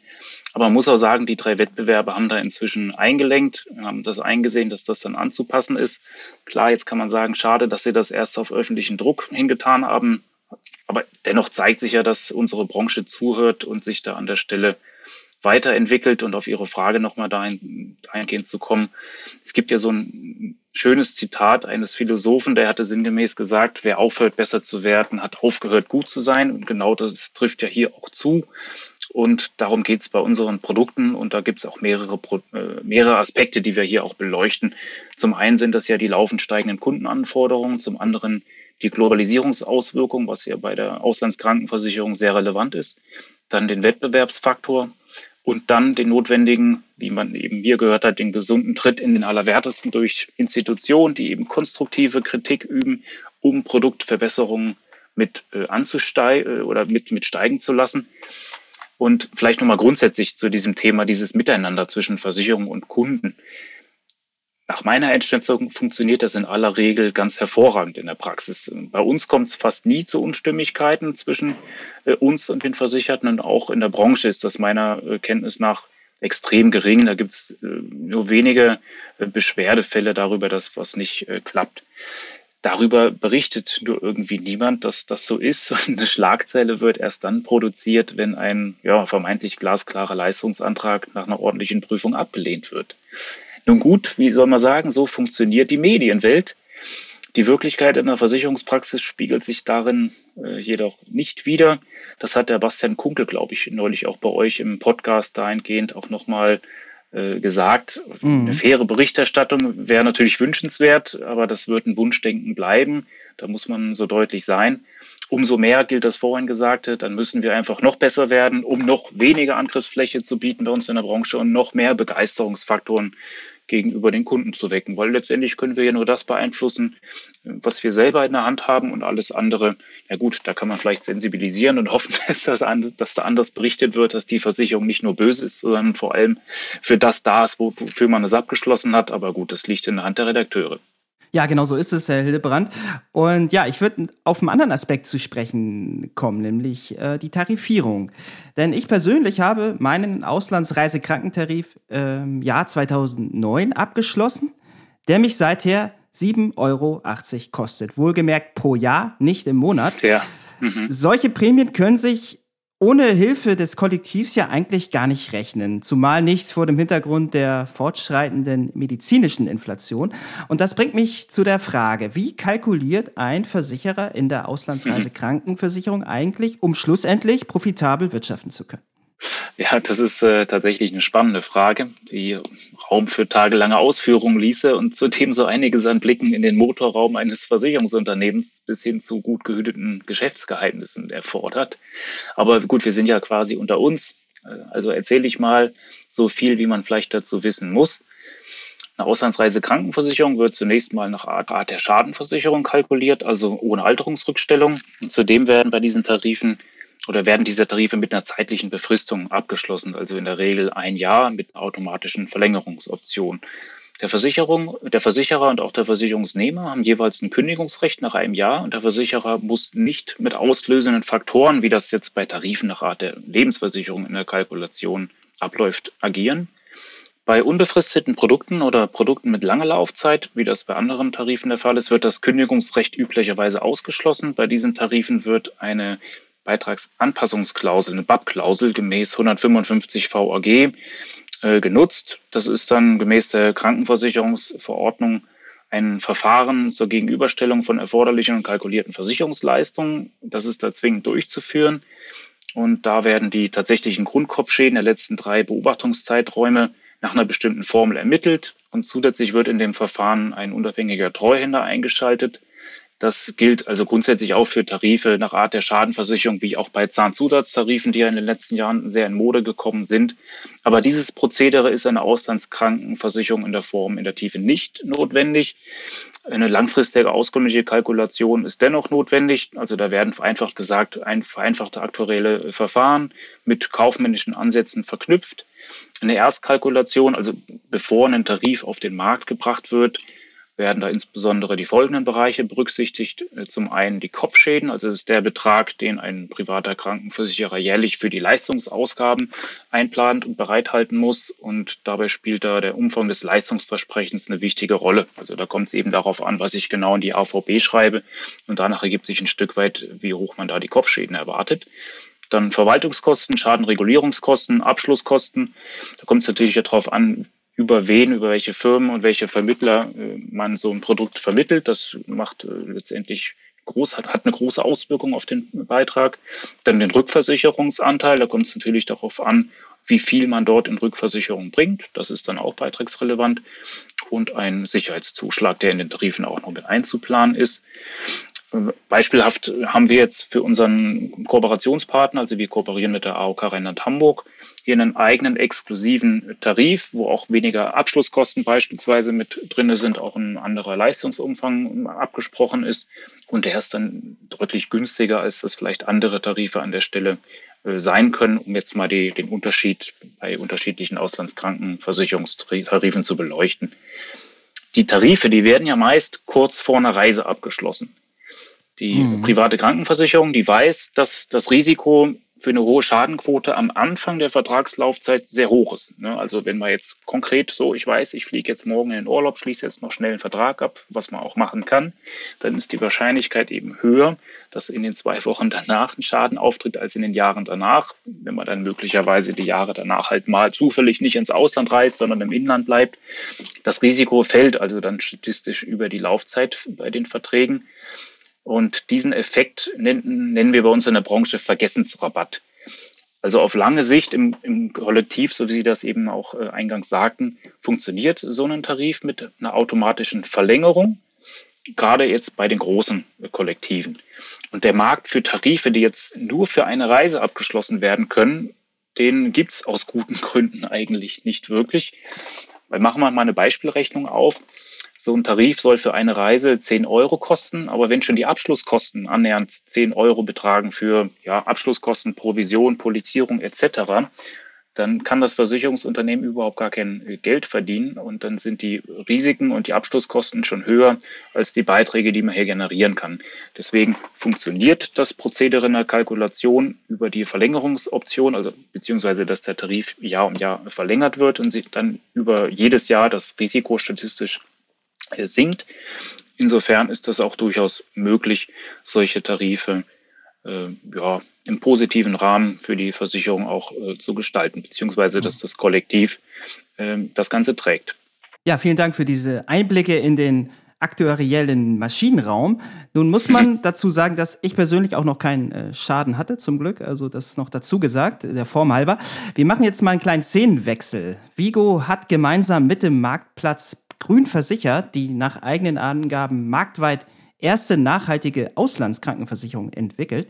Speaker 5: Aber man muss auch sagen, die drei Wettbewerbe haben da inzwischen eingelenkt, haben das eingesehen, dass das dann anzupassen ist. Klar, jetzt kann man sagen, schade, dass sie das erst auf öffentlichen Druck hingetan haben. Aber dennoch zeigt sich ja, dass unsere Branche zuhört und sich da an der Stelle weiterentwickelt und auf Ihre Frage nochmal dahin, dahingehend zu kommen. Es gibt ja so ein schönes Zitat eines Philosophen, der hatte sinngemäß gesagt, wer aufhört, besser zu werden, hat aufgehört, gut zu sein. Und genau das trifft ja hier auch zu. Und darum geht es bei unseren Produkten. Und da gibt es auch mehrere, äh, mehrere Aspekte, die wir hier auch beleuchten. Zum einen sind das ja die laufend steigenden Kundenanforderungen, zum anderen die Globalisierungsauswirkung, was ja bei der Auslandskrankenversicherung sehr relevant ist, dann den Wettbewerbsfaktor, und dann den notwendigen, wie man eben hier gehört hat, den gesunden Tritt in den Allerwertesten durch Institutionen, die eben konstruktive Kritik üben, um Produktverbesserungen mit äh, anzusteigen äh, oder mit, mit steigen zu lassen. Und vielleicht nochmal grundsätzlich zu diesem Thema, dieses Miteinander zwischen Versicherung und Kunden. Nach meiner Einschätzung funktioniert das in aller Regel ganz hervorragend in der Praxis. Bei uns kommt es fast nie zu Unstimmigkeiten zwischen äh, uns und den Versicherten und auch in der Branche ist das meiner äh, Kenntnis nach extrem gering. Da gibt es äh, nur wenige Beschwerdefälle darüber, dass was nicht klappt. Darüber berichtet nur irgendwie niemand, dass das so ist. Eine Schlagzeile wird erst dann produziert, wenn ein ja, vermeintlich glasklarer Leistungsantrag nach einer ordentlichen Prüfung abgelehnt wird. Nun gut, wie soll man sagen, so funktioniert die Medienwelt. Die Wirklichkeit in der Versicherungspraxis spiegelt sich darin äh, jedoch nicht wider. Das hat der Bastian Kunkel, glaube ich, neulich auch bei euch im Podcast dahingehend auch nochmal gesagt. Mhm. Eine faire Berichterstattung wäre natürlich wünschenswert, aber das wird ein Wunschdenken bleiben. Da muss man so deutlich sein. Umso mehr gilt das vorhin Gesagte, dann müssen wir einfach noch besser werden, um noch weniger Angriffsfläche zu bieten bei uns in der Branche und noch mehr Begeisterungsfaktoren gegenüber den Kunden zu wecken, weil letztendlich können wir ja nur das beeinflussen, was wir selber in der Hand haben und alles andere, ja gut, da kann man vielleicht sensibilisieren und hoffen, dass, das, dass da anders berichtet wird, dass die Versicherung nicht nur böse ist, sondern vor allem für das da ist, wofür man es abgeschlossen hat. Aber gut, das liegt in der Hand der Redakteure.
Speaker 2: Ja, genau so ist es, Herr Hildebrand. Und ja, ich würde auf einen anderen Aspekt zu sprechen kommen, nämlich äh, die Tarifierung. Denn ich persönlich habe meinen Auslandsreisekrankentarif im Jahr 2009 abgeschlossen, der mich seither 7,80 Euro kostet. Wohlgemerkt pro Jahr, nicht im Monat.
Speaker 5: Ja.
Speaker 2: Mhm. Solche Prämien können sich ohne Hilfe des Kollektivs ja eigentlich gar nicht rechnen, zumal nicht vor dem Hintergrund der fortschreitenden medizinischen Inflation. Und das bringt mich zu der Frage, wie kalkuliert ein Versicherer in der Auslandsreisekrankenversicherung eigentlich, um schlussendlich profitabel wirtschaften zu können?
Speaker 5: Ja, das ist äh, tatsächlich eine spannende Frage, die Raum für tagelange Ausführungen ließe und zudem so einiges an Blicken in den Motorraum eines Versicherungsunternehmens bis hin zu gut gehüteten Geschäftsgeheimnissen erfordert. Aber gut, wir sind ja quasi unter uns. Äh, also erzähle ich mal so viel, wie man vielleicht dazu wissen muss. Eine Auslandsreisekrankenversicherung wird zunächst mal nach Art der Schadenversicherung kalkuliert, also ohne Alterungsrückstellung. Und zudem werden bei diesen Tarifen oder werden diese Tarife mit einer zeitlichen Befristung abgeschlossen, also in der Regel ein Jahr mit automatischen Verlängerungsoptionen. Der Versicherung, der Versicherer und auch der Versicherungsnehmer haben jeweils ein Kündigungsrecht nach einem Jahr und der Versicherer muss nicht mit auslösenden Faktoren, wie das jetzt bei Tarifen nach Art der Lebensversicherung in der Kalkulation abläuft, agieren. Bei unbefristeten Produkten oder Produkten mit langer Laufzeit, wie das bei anderen Tarifen der Fall ist, wird das Kündigungsrecht üblicherweise ausgeschlossen. Bei diesen Tarifen wird eine Beitragsanpassungsklausel, eine BAP-Klausel gemäß 155 VAG äh, genutzt. Das ist dann gemäß der Krankenversicherungsverordnung ein Verfahren zur Gegenüberstellung von erforderlichen und kalkulierten Versicherungsleistungen. Das ist da zwingend durchzuführen. Und da werden die tatsächlichen Grundkopfschäden der letzten drei Beobachtungszeiträume nach einer bestimmten Formel ermittelt. Und zusätzlich wird in dem Verfahren ein unabhängiger Treuhänder eingeschaltet, das gilt also grundsätzlich auch für Tarife nach Art der Schadenversicherung, wie auch bei Zahnzusatztarifen, die ja in den letzten Jahren sehr in Mode gekommen sind. Aber dieses Prozedere ist eine Auslandskrankenversicherung in der Form, in der Tiefe nicht notwendig. Eine langfristige auskömmliche Kalkulation ist dennoch notwendig. Also da werden vereinfacht gesagt ein vereinfachte aktuelle Verfahren mit kaufmännischen Ansätzen verknüpft. Eine Erstkalkulation, also bevor ein Tarif auf den Markt gebracht wird, werden da insbesondere die folgenden Bereiche berücksichtigt. Äh, zum einen die Kopfschäden, also das ist der Betrag, den ein privater Krankenversicherer jährlich für die Leistungsausgaben einplant und bereithalten muss. Und dabei spielt da der Umfang des Leistungsversprechens eine wichtige Rolle. Also da kommt es eben darauf an, was ich genau in die AVB schreibe. Und danach ergibt sich ein Stück weit, wie hoch man da die Kopfschäden erwartet. Dann Verwaltungskosten, Schadenregulierungskosten, Abschlusskosten. Da kommt es natürlich darauf an, über wen, über welche Firmen und welche Vermittler äh, man so ein Produkt vermittelt. Das macht äh, letztendlich groß, hat, hat eine große Auswirkung auf den Beitrag. Dann den Rückversicherungsanteil, da kommt es natürlich darauf an, wie viel man dort in Rückversicherung bringt. Das ist dann auch beitragsrelevant. Und ein Sicherheitszuschlag, der in den Tarifen auch noch mit einzuplanen ist. Beispielhaft haben wir jetzt für unseren Kooperationspartner, also wir kooperieren mit der AOK Rheinland-Hamburg, hier einen eigenen exklusiven Tarif, wo auch weniger Abschlusskosten beispielsweise mit drin sind, auch ein anderer Leistungsumfang abgesprochen ist. Und der ist dann deutlich günstiger, als das vielleicht andere Tarife an der Stelle äh, sein können, um jetzt mal die, den Unterschied bei unterschiedlichen Auslandskrankenversicherungstarifen zu beleuchten. Die Tarife, die werden ja meist kurz vor einer Reise abgeschlossen. Die mhm. private Krankenversicherung, die weiß, dass das Risiko für eine hohe Schadenquote am Anfang der Vertragslaufzeit sehr hoch ist. Ne? Also wenn man jetzt konkret so, ich weiß, ich fliege jetzt morgen in den Urlaub, schließe jetzt noch schnell einen Vertrag ab, was man auch machen kann, dann ist die Wahrscheinlichkeit eben höher, dass in den zwei Wochen danach ein Schaden auftritt als in den Jahren danach. Wenn man dann möglicherweise die Jahre danach halt mal zufällig nicht ins Ausland reist, sondern im Inland bleibt. Das Risiko fällt also dann statistisch über die Laufzeit bei den Verträgen. Und diesen Effekt nennen, nennen wir bei uns in der Branche Vergessensrabatt. Also auf lange Sicht im, im Kollektiv, so wie Sie das eben auch äh, eingangs sagten, funktioniert so ein Tarif mit einer automatischen Verlängerung, gerade jetzt bei den großen äh, Kollektiven. Und der Markt für Tarife, die jetzt nur für eine Reise abgeschlossen werden können, den gibt's aus guten Gründen eigentlich nicht wirklich. Weil machen wir mal eine Beispielrechnung auf. So ein Tarif soll für eine Reise 10 Euro kosten, aber wenn schon die Abschlusskosten annähernd 10 Euro betragen für ja, Abschlusskosten, Provision, Polizierung etc., dann kann das Versicherungsunternehmen überhaupt gar kein Geld verdienen und dann sind die Risiken und die Abschlusskosten schon höher als die Beiträge, die man hier generieren kann. Deswegen funktioniert das Prozedere in der Kalkulation über die Verlängerungsoption, also beziehungsweise dass der Tarif Jahr um Jahr verlängert wird und sich dann über jedes Jahr das Risiko statistisch äh, sinkt. Insofern ist das auch durchaus möglich, solche Tarife äh, ja, im positiven Rahmen für die Versicherung auch äh, zu gestalten, beziehungsweise dass das Kollektiv äh, das Ganze trägt.
Speaker 2: Ja, vielen Dank für diese Einblicke in den aktuariellen Maschinenraum. Nun muss man dazu sagen, dass ich persönlich auch noch keinen äh, Schaden hatte, zum Glück. Also das ist noch dazu gesagt, der Form halber. Wir machen jetzt mal einen kleinen Szenenwechsel. Vigo hat gemeinsam mit dem Marktplatz Grün versichert, die nach eigenen Angaben marktweit erste nachhaltige Auslandskrankenversicherung entwickelt.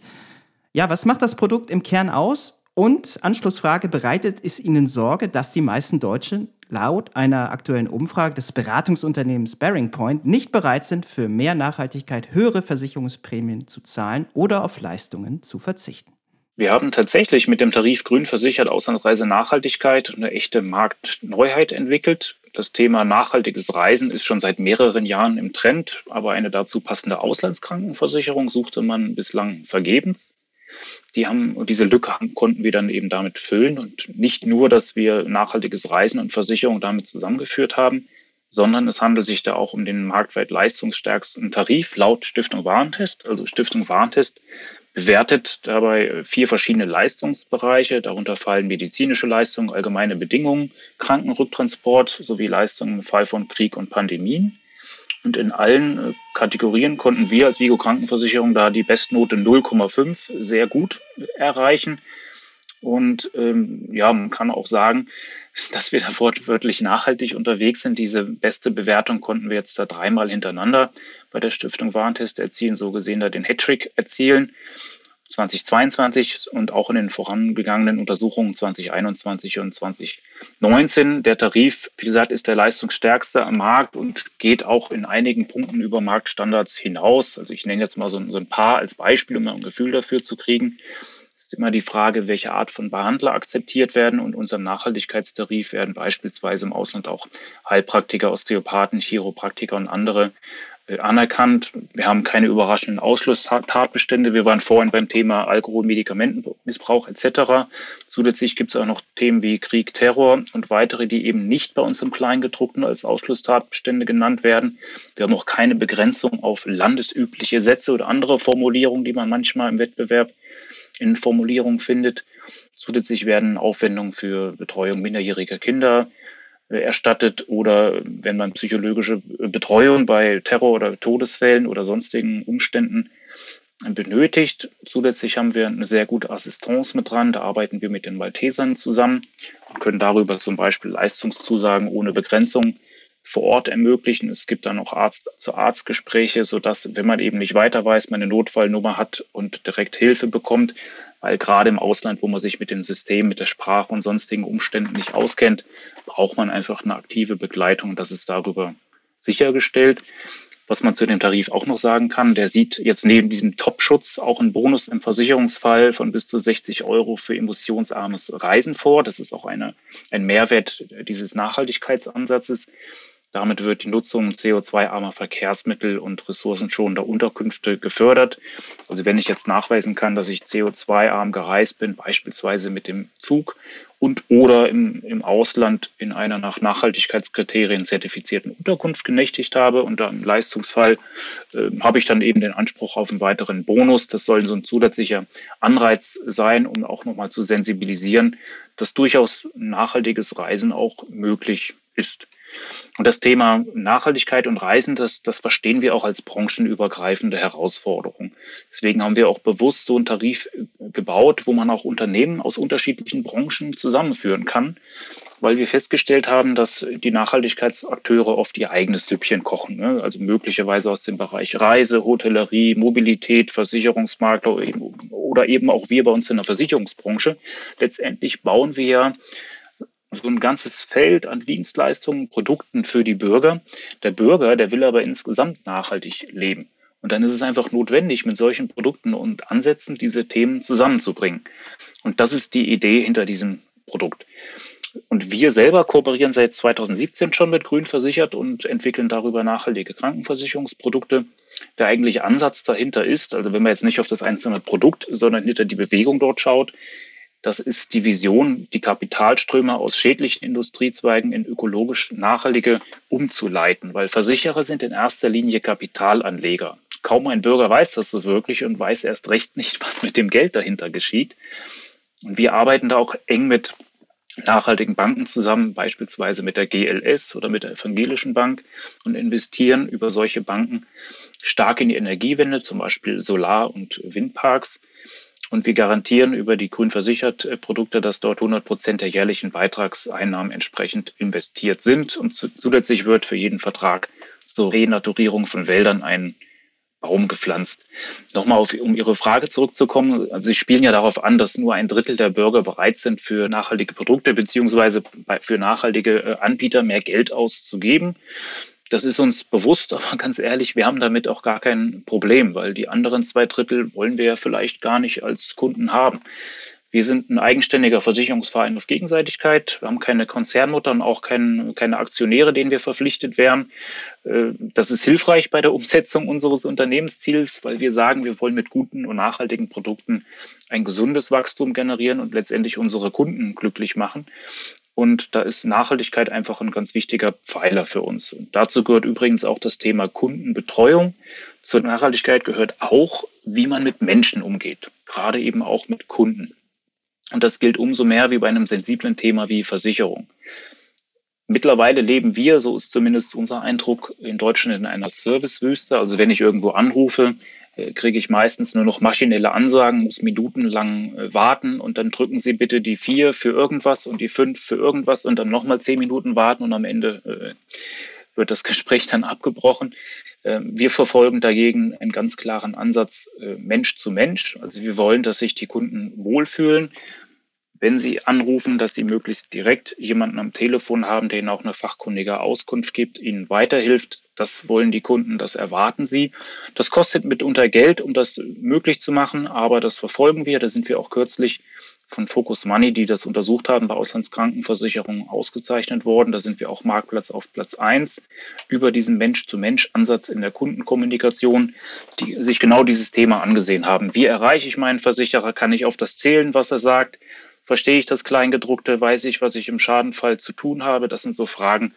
Speaker 2: Ja, was macht das Produkt im Kern aus? Und Anschlussfrage, bereitet es Ihnen Sorge, dass die meisten Deutschen laut einer aktuellen Umfrage des Beratungsunternehmens Bearing Point nicht bereit sind, für mehr Nachhaltigkeit höhere Versicherungsprämien zu zahlen oder auf Leistungen zu verzichten?
Speaker 5: Wir haben tatsächlich mit dem Tarif Grün versichert Auslandsreise Nachhaltigkeit eine echte Marktneuheit entwickelt. Das Thema nachhaltiges Reisen ist schon seit mehreren Jahren im Trend, aber eine dazu passende Auslandskrankenversicherung suchte man bislang vergebens die haben, diese Lücke konnten wir dann eben damit füllen und nicht nur, dass wir nachhaltiges Reisen und Versicherung damit zusammengeführt haben, sondern es handelt sich da auch um den marktweit leistungsstärksten Tarif laut Stiftung Warentest. Also Stiftung Warentest bewertet dabei vier verschiedene Leistungsbereiche. Darunter fallen medizinische Leistungen, allgemeine Bedingungen, Krankenrücktransport sowie Leistungen im Fall von Krieg und Pandemien. Und in allen äh, Kategorien konnten wir als Vigo Krankenversicherung da die Bestnote 0,5 sehr gut erreichen. Und ähm, ja, man kann auch sagen, dass wir da wortwörtlich nachhaltig unterwegs sind. Diese beste Bewertung konnten wir jetzt da dreimal hintereinander bei der Stiftung Warentest erzielen, so gesehen da den Hattrick erzielen. 2022 und auch in den vorangegangenen Untersuchungen 2021 und 2019. Der Tarif, wie gesagt, ist der leistungsstärkste am Markt und geht auch in einigen Punkten über Marktstandards hinaus. Also ich nenne jetzt mal so, so ein paar als Beispiel, um ein Gefühl dafür zu kriegen. Es ist immer die Frage, welche Art von Behandler akzeptiert werden. Und unserem Nachhaltigkeitstarif werden beispielsweise im Ausland auch Heilpraktiker, Osteopathen, Chiropraktiker und andere anerkannt. Wir haben keine überraschenden Ausschlusstatbestände. Wir waren vorhin beim Thema Alkohol, Medikamentenmissbrauch etc. Zusätzlich gibt es auch noch Themen wie Krieg, Terror und weitere, die eben nicht bei uns im Kleingedruckten als Ausschlusstatbestände genannt werden. Wir haben auch keine Begrenzung auf landesübliche Sätze oder andere Formulierungen, die man manchmal im Wettbewerb in Formulierungen findet. Zusätzlich werden Aufwendungen für Betreuung minderjähriger Kinder, äh, erstattet oder wenn man psychologische Betreuung bei Terror- oder Todesfällen oder sonstigen Umständen benötigt. Zusätzlich haben wir eine sehr gute Assistance mit dran. Da arbeiten wir mit den Maltesern zusammen und können darüber zum Beispiel Leistungszusagen ohne Begrenzung vor Ort ermöglichen. Es gibt dann auch Arzt-zu-Arzt-Gespräche, sodass, wenn man eben nicht weiter weiß, man eine Notfallnummer hat und direkt Hilfe bekommt, weil gerade im Ausland, wo man sich mit dem System, mit der Sprache und sonstigen Umständen nicht auskennt, braucht man einfach eine aktive Begleitung. Das ist darüber sichergestellt. Was man zu dem Tarif auch noch sagen kann, der sieht jetzt neben diesem Top-Schutz auch einen Bonus im Versicherungsfall von bis zu 60 Euro für emissionsarmes Reisen vor. Das ist auch eine, ein Mehrwert dieses Nachhaltigkeitsansatzes. Damit wird die Nutzung CO2-armer Verkehrsmittel und ressourcenschonender Unterkünfte gefördert. Also wenn ich jetzt nachweisen kann, dass ich CO2-arm gereist bin, beispielsweise mit dem Zug und oder im, im Ausland in einer nach Nachhaltigkeitskriterien zertifizierten Unterkunft genächtigt habe und da im Leistungsfall äh, habe ich dann eben den Anspruch auf einen weiteren Bonus. Das soll so ein zusätzlicher Anreiz sein, um auch nochmal zu sensibilisieren, dass durchaus nachhaltiges Reisen auch möglich ist. Und das Thema Nachhaltigkeit und Reisen, das, das verstehen wir auch als branchenübergreifende Herausforderung. Deswegen haben wir auch bewusst so einen Tarif äh, gebaut, wo man auch Unternehmen aus unterschiedlichen Branchen zusammenführen kann, weil wir festgestellt haben, dass die Nachhaltigkeitsakteure oft ihr eigenes Süppchen kochen. Ne? Also möglicherweise aus dem Bereich Reise, Hotellerie, Mobilität, Versicherungsmakler oder eben auch wir bei uns in der Versicherungsbranche. Letztendlich bauen wir ja so ein ganzes Feld an Dienstleistungen, Produkten für die Bürger. Der Bürger, der will aber insgesamt nachhaltig leben. Und dann ist es einfach notwendig, mit solchen Produkten und Ansätzen diese Themen zusammenzubringen. Und das ist die Idee hinter diesem Produkt. Und wir selber kooperieren seit 2017 schon mit Grün versichert und entwickeln darüber nachhaltige Krankenversicherungsprodukte. Der eigentliche Ansatz dahinter ist, also wenn man jetzt nicht auf das einzelne Produkt, sondern hinter die Bewegung dort schaut, das ist die Vision, die Kapitalströme aus schädlichen Industriezweigen in ökologisch nachhaltige umzuleiten, weil Versicherer sind in erster Linie Kapitalanleger. Kaum ein Bürger weiß das so wirklich und weiß erst recht nicht, was mit dem Geld dahinter geschieht. Und wir arbeiten da auch eng mit nachhaltigen Banken zusammen, beispielsweise mit der GLS oder mit der Evangelischen Bank und investieren über solche Banken stark in die Energiewende, zum Beispiel Solar- und Windparks. Und wir garantieren über die grün versichert Produkte, dass dort 100 Prozent der jährlichen Beitragseinnahmen entsprechend investiert sind. Und zusätzlich wird für jeden Vertrag zur Renaturierung von Wäldern ein Baum gepflanzt. Nochmal auf, um Ihre Frage zurückzukommen. Also Sie spielen ja darauf an, dass nur ein Drittel der Bürger bereit sind, für nachhaltige Produkte beziehungsweise für nachhaltige äh, Anbieter mehr Geld auszugeben. Das ist uns bewusst, aber ganz ehrlich, wir haben damit auch gar kein Problem, weil die anderen zwei Drittel wollen wir ja vielleicht gar nicht als Kunden haben. Wir sind ein eigenständiger Versicherungsverein auf Gegenseitigkeit. Wir haben keine Konzernmutter und auch kein, keine Aktionäre, denen wir verpflichtet wären. Äh, das ist hilfreich bei der Umsetzung unseres Unternehmensziels, weil wir sagen, wir wollen mit guten und nachhaltigen Produkten ein gesundes Wachstum generieren und letztendlich unsere Kunden glücklich machen. Und da ist Nachhaltigkeit einfach ein ganz wichtiger Pfeiler für uns. Und dazu gehört übrigens auch das Thema Kundenbetreuung. Zur Nachhaltigkeit gehört auch, wie man mit Menschen umgeht, gerade eben auch mit Kunden. Und das gilt umso mehr wie bei einem sensiblen Thema wie Versicherung. Mittlerweile leben wir, so ist zumindest unser Eindruck, in Deutschland in einer Servicewüste. Also wenn ich irgendwo anrufe, kriege ich meistens nur noch maschinelle Ansagen, muss minutenlang äh, warten und dann drücken Sie bitte die vier für irgendwas und die fünf für irgendwas und dann nochmal zehn Minuten warten und am Ende äh, wird das Gespräch dann abgebrochen. Ähm, wir verfolgen dagegen einen ganz klaren Ansatz Mensch zu Mensch. Also wir wollen, dass sich die Kunden wohlfühlen wenn Sie anrufen, dass Sie möglichst direkt jemanden am Telefon haben, der Ihnen auch eine fachkundige Auskunft gibt, Ihnen weiterhilft. Das wollen die Kunden, das erwarten sie. Das kostet mitunter Geld, um das möglich zu machen, aber das verfolgen wir. Da sind wir auch kürzlich von Focus Money, die das untersucht haben, bei Auslandskrankenversicherungen ausgezeichnet worden. Da sind wir auch Marktplatz auf Platz eins über diesen Mensch-zu-Mensch-Ansatz in der Kundenkommunikation, die sich genau dieses Thema angesehen haben. Wie erreiche ich meinen Versicherer? Kann ich auf das zählen, was er sagt? Verstehe ich das Kleingedruckte? Weiß ich, was ich im Schadenfall zu tun habe? Das sind so Fragen,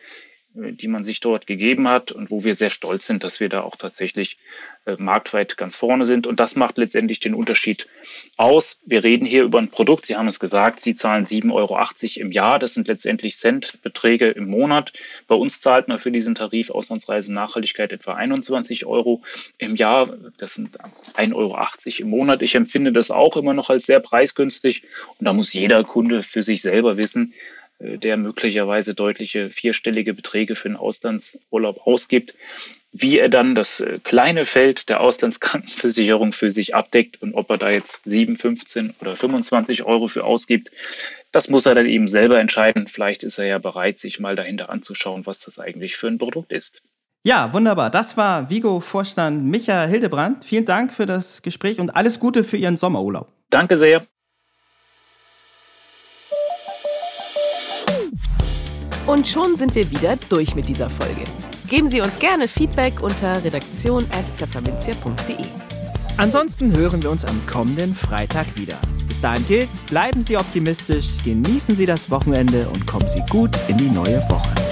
Speaker 5: die man sich dort gegeben hat und wo wir sehr stolz sind, dass wir da auch tatsächlich äh, marktweit ganz vorne sind. Und das macht letztendlich den Unterschied aus. Wir reden hier über ein Produkt. Sie haben es gesagt, Sie zahlen 7,80 Euro im Jahr. Das sind letztendlich Centbeträge im Monat. Bei uns zahlt man für diesen Tarif Auslandsreise Nachhaltigkeit etwa 21 Euro im Jahr. Das sind 1,80 Euro im Monat. Ich empfinde das auch immer noch als sehr preisgünstig. Und da muss jeder Kunde für sich selber wissen, äh, der möglicherweise deutliche vierstellige Beträge für einen Auslandsurlaub ausgibt, wie er dann das äh, kleine Feld der Auslandskrankenversicherung für sich abdeckt und ob er da jetzt 7, 15 oder 25 Euro für ausgibt, das muss er dann eben selber entscheiden. Vielleicht ist er ja bereit, sich mal dahinter anzuschauen, was das eigentlich für ein Produkt ist.
Speaker 2: Ja, wunderbar. Das war Vigo-Vorstand Michael Hildebrand. Vielen Dank für das Gespräch und alles Gute für Ihren Sommerurlaub.
Speaker 5: Danke sehr.
Speaker 1: Und schon sind wir wieder durch mit dieser Folge. Geben Sie uns gerne Feedback unter redaktion.pfefferminzia.de.
Speaker 2: Ansonsten hören wir uns am kommenden Freitag wieder. Bis dahin gilt, bleiben Sie optimistisch, genießen Sie das Wochenende und kommen Sie gut in die neue Woche.